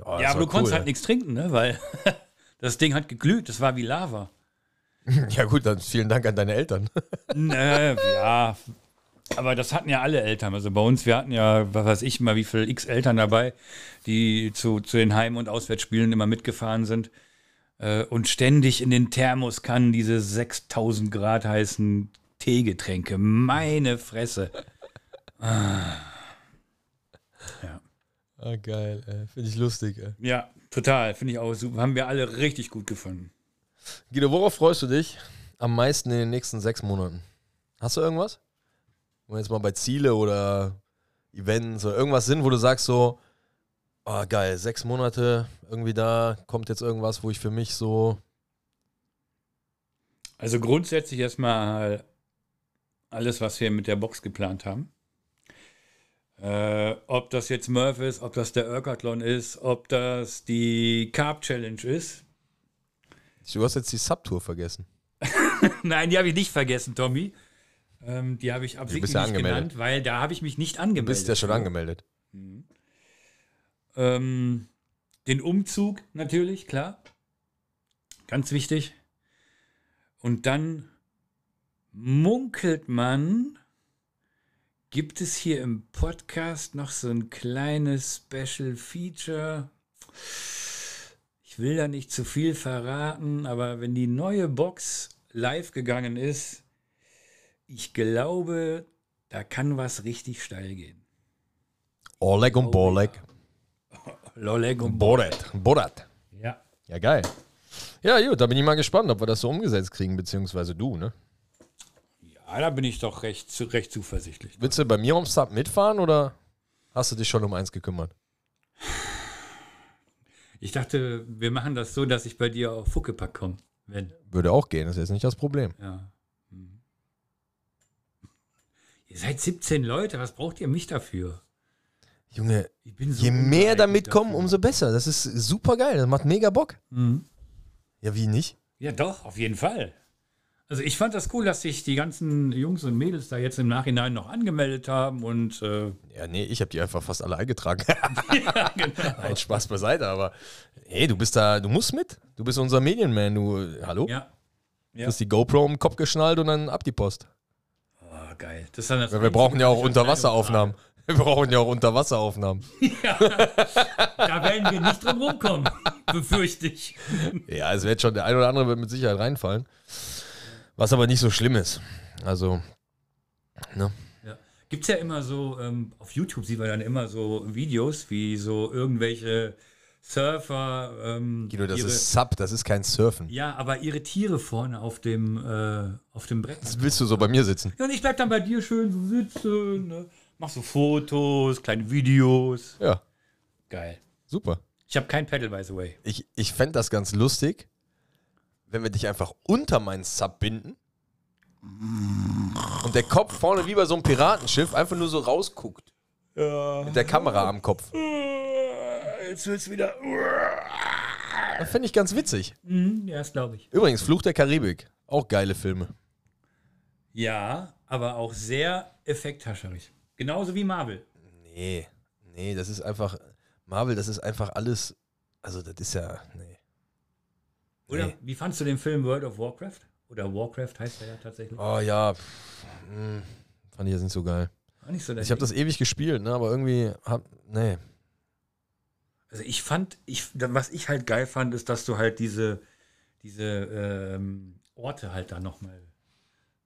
Oh, Ja, aber du konntest cool, halt nichts trinken, ne? Weil [LAUGHS] das Ding hat geglüht, das war wie Lava. [LAUGHS] Ja, gut, dann vielen Dank an deine Eltern. [LAUGHS] Ne, ja. Aber das hatten ja alle Eltern. Also bei uns, wir hatten ja, was weiß ich mal, wie viele x Eltern dabei, die zu, zu den Heim- und Auswärtsspielen immer mitgefahren sind. Äh, und ständig in den Thermoskannen diese 6000 Grad heißen Teegetränke. Meine Fresse. Ah, geil, ey. Finde ich lustig, ey. Ja, total. Finde ich auch super. Haben wir alle richtig gut gefunden. Guido, worauf freust du dich am meisten in den nächsten sechs Monaten? Hast du irgendwas? Wenn wir jetzt mal bei Ziele oder Events oder irgendwas sind, wo du sagst so, oh, geil, sechs Monate, irgendwie da kommt jetzt irgendwas, wo ich für mich so, Also grundsätzlich erstmal alles, was wir mit der Box geplant haben. Äh, ob das jetzt Murph ist, ob das der Urkathlon ist, ob das die Carb Challenge ist. Du hast jetzt die Subtour vergessen. [LAUGHS] Nein, die habe ich nicht vergessen, Tommy. Ähm, die habe ich absichtlich ja nicht angemeldet. genannt, weil da habe ich mich nicht Du angemeldet. bist ja schon angemeldet. Ähm, den Umzug natürlich, klar. Ganz wichtig. Und dann munkelt man, gibt es hier im Podcast noch so ein kleines Special Feature. Ich will da nicht zu viel verraten, aber wenn die neue Box live gegangen ist, ich glaube, da kann was richtig steil gehen. Oleg und Borleg. Loleg [LAUGHS] und Borat. Borat. Ja. Ja, geil. Ja, gut, da bin ich mal gespannt, ob wir das so umgesetzt kriegen, beziehungsweise du, ne? Ja, da bin ich doch recht, recht zuversichtlich. Willst du bei mir am Start mitfahren oder hast du dich schon um eins gekümmert? Ich dachte, wir machen das so, dass ich bei dir auf Fuckepack komme. Wenn. Würde auch gehen, das ist jetzt nicht das Problem. Ja. Hm. Ihr seid 17 Leute, was braucht ihr mich dafür? Junge, so je mehr da ungeeignet mitkommen, dafür. umso besser. Das ist super geil, das macht mega Bock. Mhm. Ja, wie nicht? Ja, doch, auf jeden Fall. Also ich fand das cool, dass sich die ganzen Jungs und Mädels da jetzt im Nachhinein noch angemeldet haben und äh, Ja, nee, ich habe die einfach fast alle eingetragen. [LAUGHS] ja, genau. Nein, Spaß beiseite, aber hey, du bist da, du musst mit. Du bist unser Medienman, du, hallo? Ja. Du hast die GoPro den Kopf geschnallt und dann ab die Post. Oh, geil. Das ist dann das Weil wir brauchen ja auch Unterwasseraufnahmen. Wir brauchen [LAUGHS] ja auch Unterwasseraufnahmen. Da werden wir nicht drum rumkommen, befürchte ich. Ja, es wird schon, der ein oder andere wird mit Sicherheit reinfallen. Was aber nicht so schlimm ist. Also, ne? Ja. Gibt es ja immer so, ähm, auf YouTube sieht man dann immer so Videos, wie so irgendwelche Surfer. Ähm, Guido, das ihre, ist Sub, das ist kein Surfen. Ja, aber ihre Tiere vorne auf dem, äh, auf dem Brett. Das willst du so bei mir sitzen? Ja, und ich bleib dann bei dir schön so sitzen, ne? mach so Fotos, kleine Videos. Ja, Geil. super. Ich habe kein Pedal, by the way. Ich, ich fände das ganz lustig, wenn wir dich einfach unter meinen Sub binden und der Kopf vorne wie bei so einem Piratenschiff einfach nur so rausguckt. Ja. Mit der Kamera am Kopf. Jetzt wird's wieder. Das fände ich ganz witzig. Mhm, ja, das glaube ich. Übrigens, Fluch der Karibik. Auch geile Filme. Ja, aber auch sehr effekthascherig. Genauso wie Marvel. Nee, nee, das ist einfach. Marvel, das ist einfach alles. Also, das ist ja. Nee. Oder Nee. wie fandst du den Film World of Warcraft? Oder Warcraft heißt er ja tatsächlich. Oh ja. pff, hm, fand ich jetzt nicht so geil. War nicht so Ich habe das ewig gespielt, ne, aber irgendwie. Hab, nee. Also ich fand, ich, was ich halt geil fand, ist, dass du halt diese, diese ähm, Orte halt da nochmal,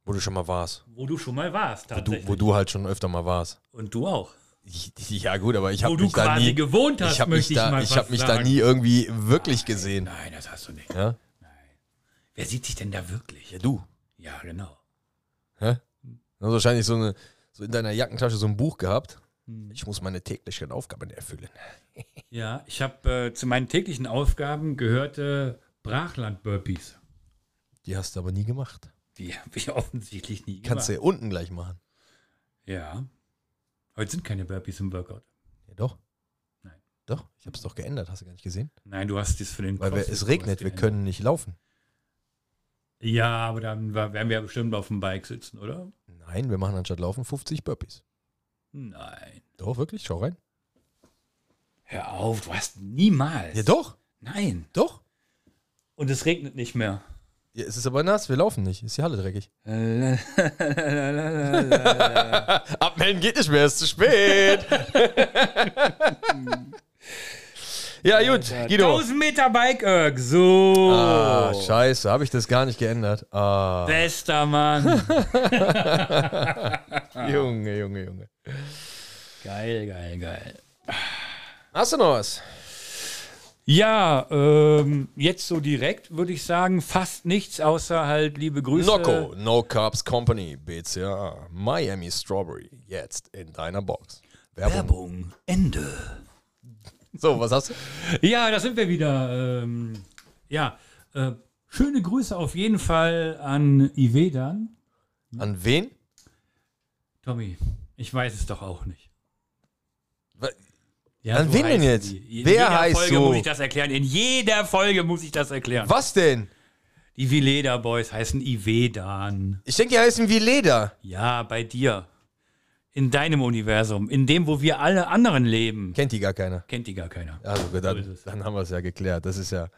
Wo du schon mal warst. wo du schon mal warst, Wo du, tatsächlich. wo du halt schon öfter mal warst. Und du auch. Ich- Ja, gut, aber ich habe Wo du mich da nie. gewohnt hast, Ich habe mich, möchte ich da, ich fast hab mich da nie irgendwie wirklich gesehen. Nein, das hast du nicht. Ja? Wer sieht dich denn da wirklich? ja, du. Ja, genau. Hä? Du hast wahrscheinlich so, eine, so in deiner Jackentasche so ein Buch gehabt. Hm. Ich muss meine täglichen Aufgaben erfüllen. [LAUGHS] Ja, ich habe äh, zu meinen täglichen Aufgaben gehörte Brachland-Burpees. Die hast du aber nie gemacht. Die habe ich [LAUGHS] offensichtlich nie Kannst du gemacht. ja unten gleich machen. Ja. Heute sind keine Burpees im Workout. Ja, doch. Nein. Doch, ich habe es doch geändert, hast du gar nicht gesehen? Nein, du hast das für den Weil wir, es regnet, wir können nicht laufen. Ja, aber dann werden wir ja bestimmt auf dem Bike sitzen, oder? Nein, wir machen anstatt laufen 50 Burpees. Nein. Doch, wirklich? Schau rein. Hör auf, du hast niemals. Ja, doch, Nein. doch. Und es regnet nicht mehr. Ja, es ist aber nass, wir laufen nicht. Ist die Halle dreckig. [LAUGHS] Abmelden geht nicht mehr, ist zu spät. [LAUGHS] ja, gut, Guido. 1000 Meter Bike Erg, so. Ah, scheiße, habe ich das gar nicht geändert. Ah, Bester Mann. [LAUGHS] Junge, Junge, Junge. geil, geil, geil. Hast du noch was? Ja, ähm, jetzt so direkt würde ich sagen, fast nichts außer halt liebe Grüße. Noco, No Carbs Company, BCA, Miami Strawberry, jetzt in deiner Box. Werbung. Werbung. Ende. So, was hast du? Ja, da sind wir wieder. Ähm, ja, äh, schöne Grüße auf jeden Fall an Ivedan. An wen? Tommy, ich weiß es doch auch nicht. Ja, An so wen denn jetzt? In Wer jeder heißt Folge so? muss ich das erklären. In jeder Folge muss ich das erklären. Was denn? Die Vileda Boys heißen Ivedan. Ich denke, die heißen wie Leder. Ja, bei dir. In deinem Universum. In dem, wo wir alle anderen leben. Kennt die gar keiner. Kennt die gar keiner. Also, So dann, es. dann haben wir es ja geklärt. Das ist ja.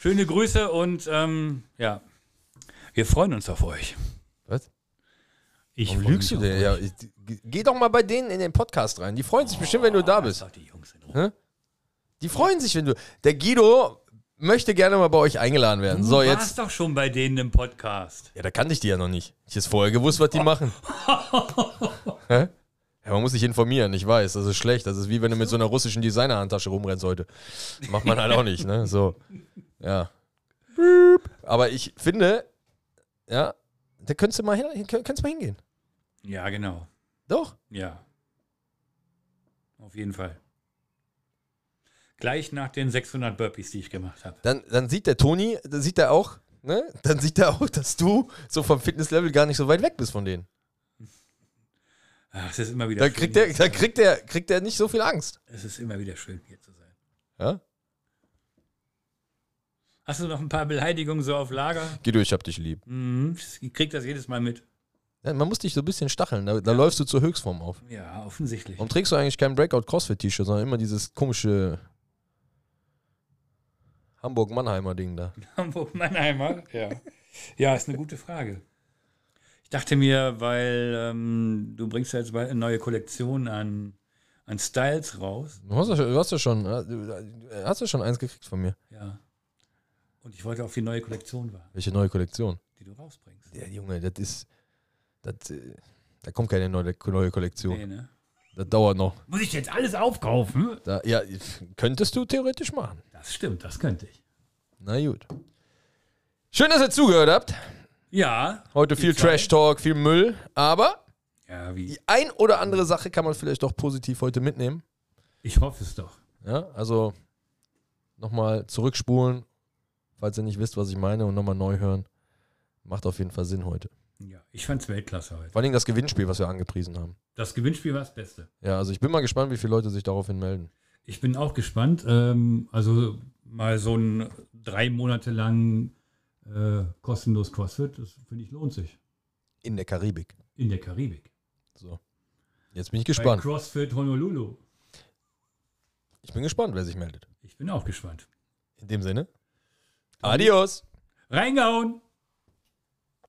Schöne Grüße und ähm, ja, wir freuen uns auf euch. Was? Ich Warum lügst du denn? Ja, ich, geh doch mal bei denen in den Podcast rein. Die freuen sich bestimmt, wenn du da bist. die Ruhe. Die freuen sich, wenn du. Der Guido möchte gerne mal bei euch eingeladen werden. So, du jetzt. warst doch schon bei denen im Podcast. Ja, da kannte ich die ja noch nicht. Ich hätte vorher gewusst, was die machen. [LAUGHS] Hä? Ja, man muss sich informieren, ich weiß, das ist schlecht. Das ist wie wenn du mit so einer russischen Designerhandtasche rumrennst heute. Macht man halt auch nicht, ne? So. Ja. Aber ich finde, ja, da könntest du mal, hin, könntest mal hingehen. Ja, genau. Doch. Ja. Auf jeden Fall. Gleich nach den 600 Burpees, die ich gemacht habe. Dann, dann sieht der Toni, dann sieht er auch, ne? Dann sieht er auch, dass du so vom Fitnesslevel gar nicht so weit weg bist von denen. Ach, es ist immer wieder Da schön. kriegt hier er, zu da sein. kriegt er, kriegt nicht so viel Angst. Es ist immer wieder schön, hier zu sein. Ja? Hast du noch ein paar Beleidigungen so auf Lager? Guido, ich hab dich lieb. Mhm. Ich krieg das jedes Mal mit. Ja, man muss dich so ein bisschen stacheln, da, da läufst du zur Höchstform auf. Ja, offensichtlich. Warum trägst du eigentlich kein Breakout-Crossfit-T-Shirt, sondern immer dieses komische Hamburg-Mannheimer Ding da? [LAUGHS] Hamburg-Mannheimer? [LAUGHS] Ja. Ja, ist eine gute Frage. Ich dachte mir, weil ähm, du bringst ja jetzt eine neue Kollektion an an Styles raus. Du hast ja, schon- du hast ja schon, äh, du hast ja schon eins gekriegt von mir. Ja. Und ich wollte auf die neue Kollektion warten, Welche neue Kollektion? die du rausbringst. Ja, Junge, das ist. Das, äh, da kommt keine neue, neue Kollektion. Nee, ne? Das dauert noch. Muss ich jetzt alles aufkaufen? Da, ja, könntest du theoretisch machen. Das stimmt, das könnte ich. Na gut. Schön, dass ihr zugehört habt. Ja. Heute viel. Trash-Talk, viel Müll. Aber Ja, die ein oder andere Sache kann man vielleicht doch positiv heute mitnehmen. Ich hoffe es doch. Ja, also nochmal zurückspulen, falls ihr nicht wisst, was ich meine, und nochmal neu hören. Macht auf jeden Fall Sinn heute. Ja, ich fand's Weltklasse heute. Vor allem das Gewinnspiel, was wir angepriesen haben. Das Gewinnspiel war das Beste. Ja, also ich bin mal gespannt, wie viele Leute sich daraufhin melden. Ich bin auch gespannt. Ähm, also mal so ein drei Monate lang äh, kostenlos CrossFit, das finde ich lohnt sich. In der Karibik. In der Karibik. So. Jetzt bin ich Bei gespannt. CrossFit Honolulu. Ich bin gespannt, wer sich meldet. Ich bin auch gespannt. In dem Sinne. Adios. Reingehauen!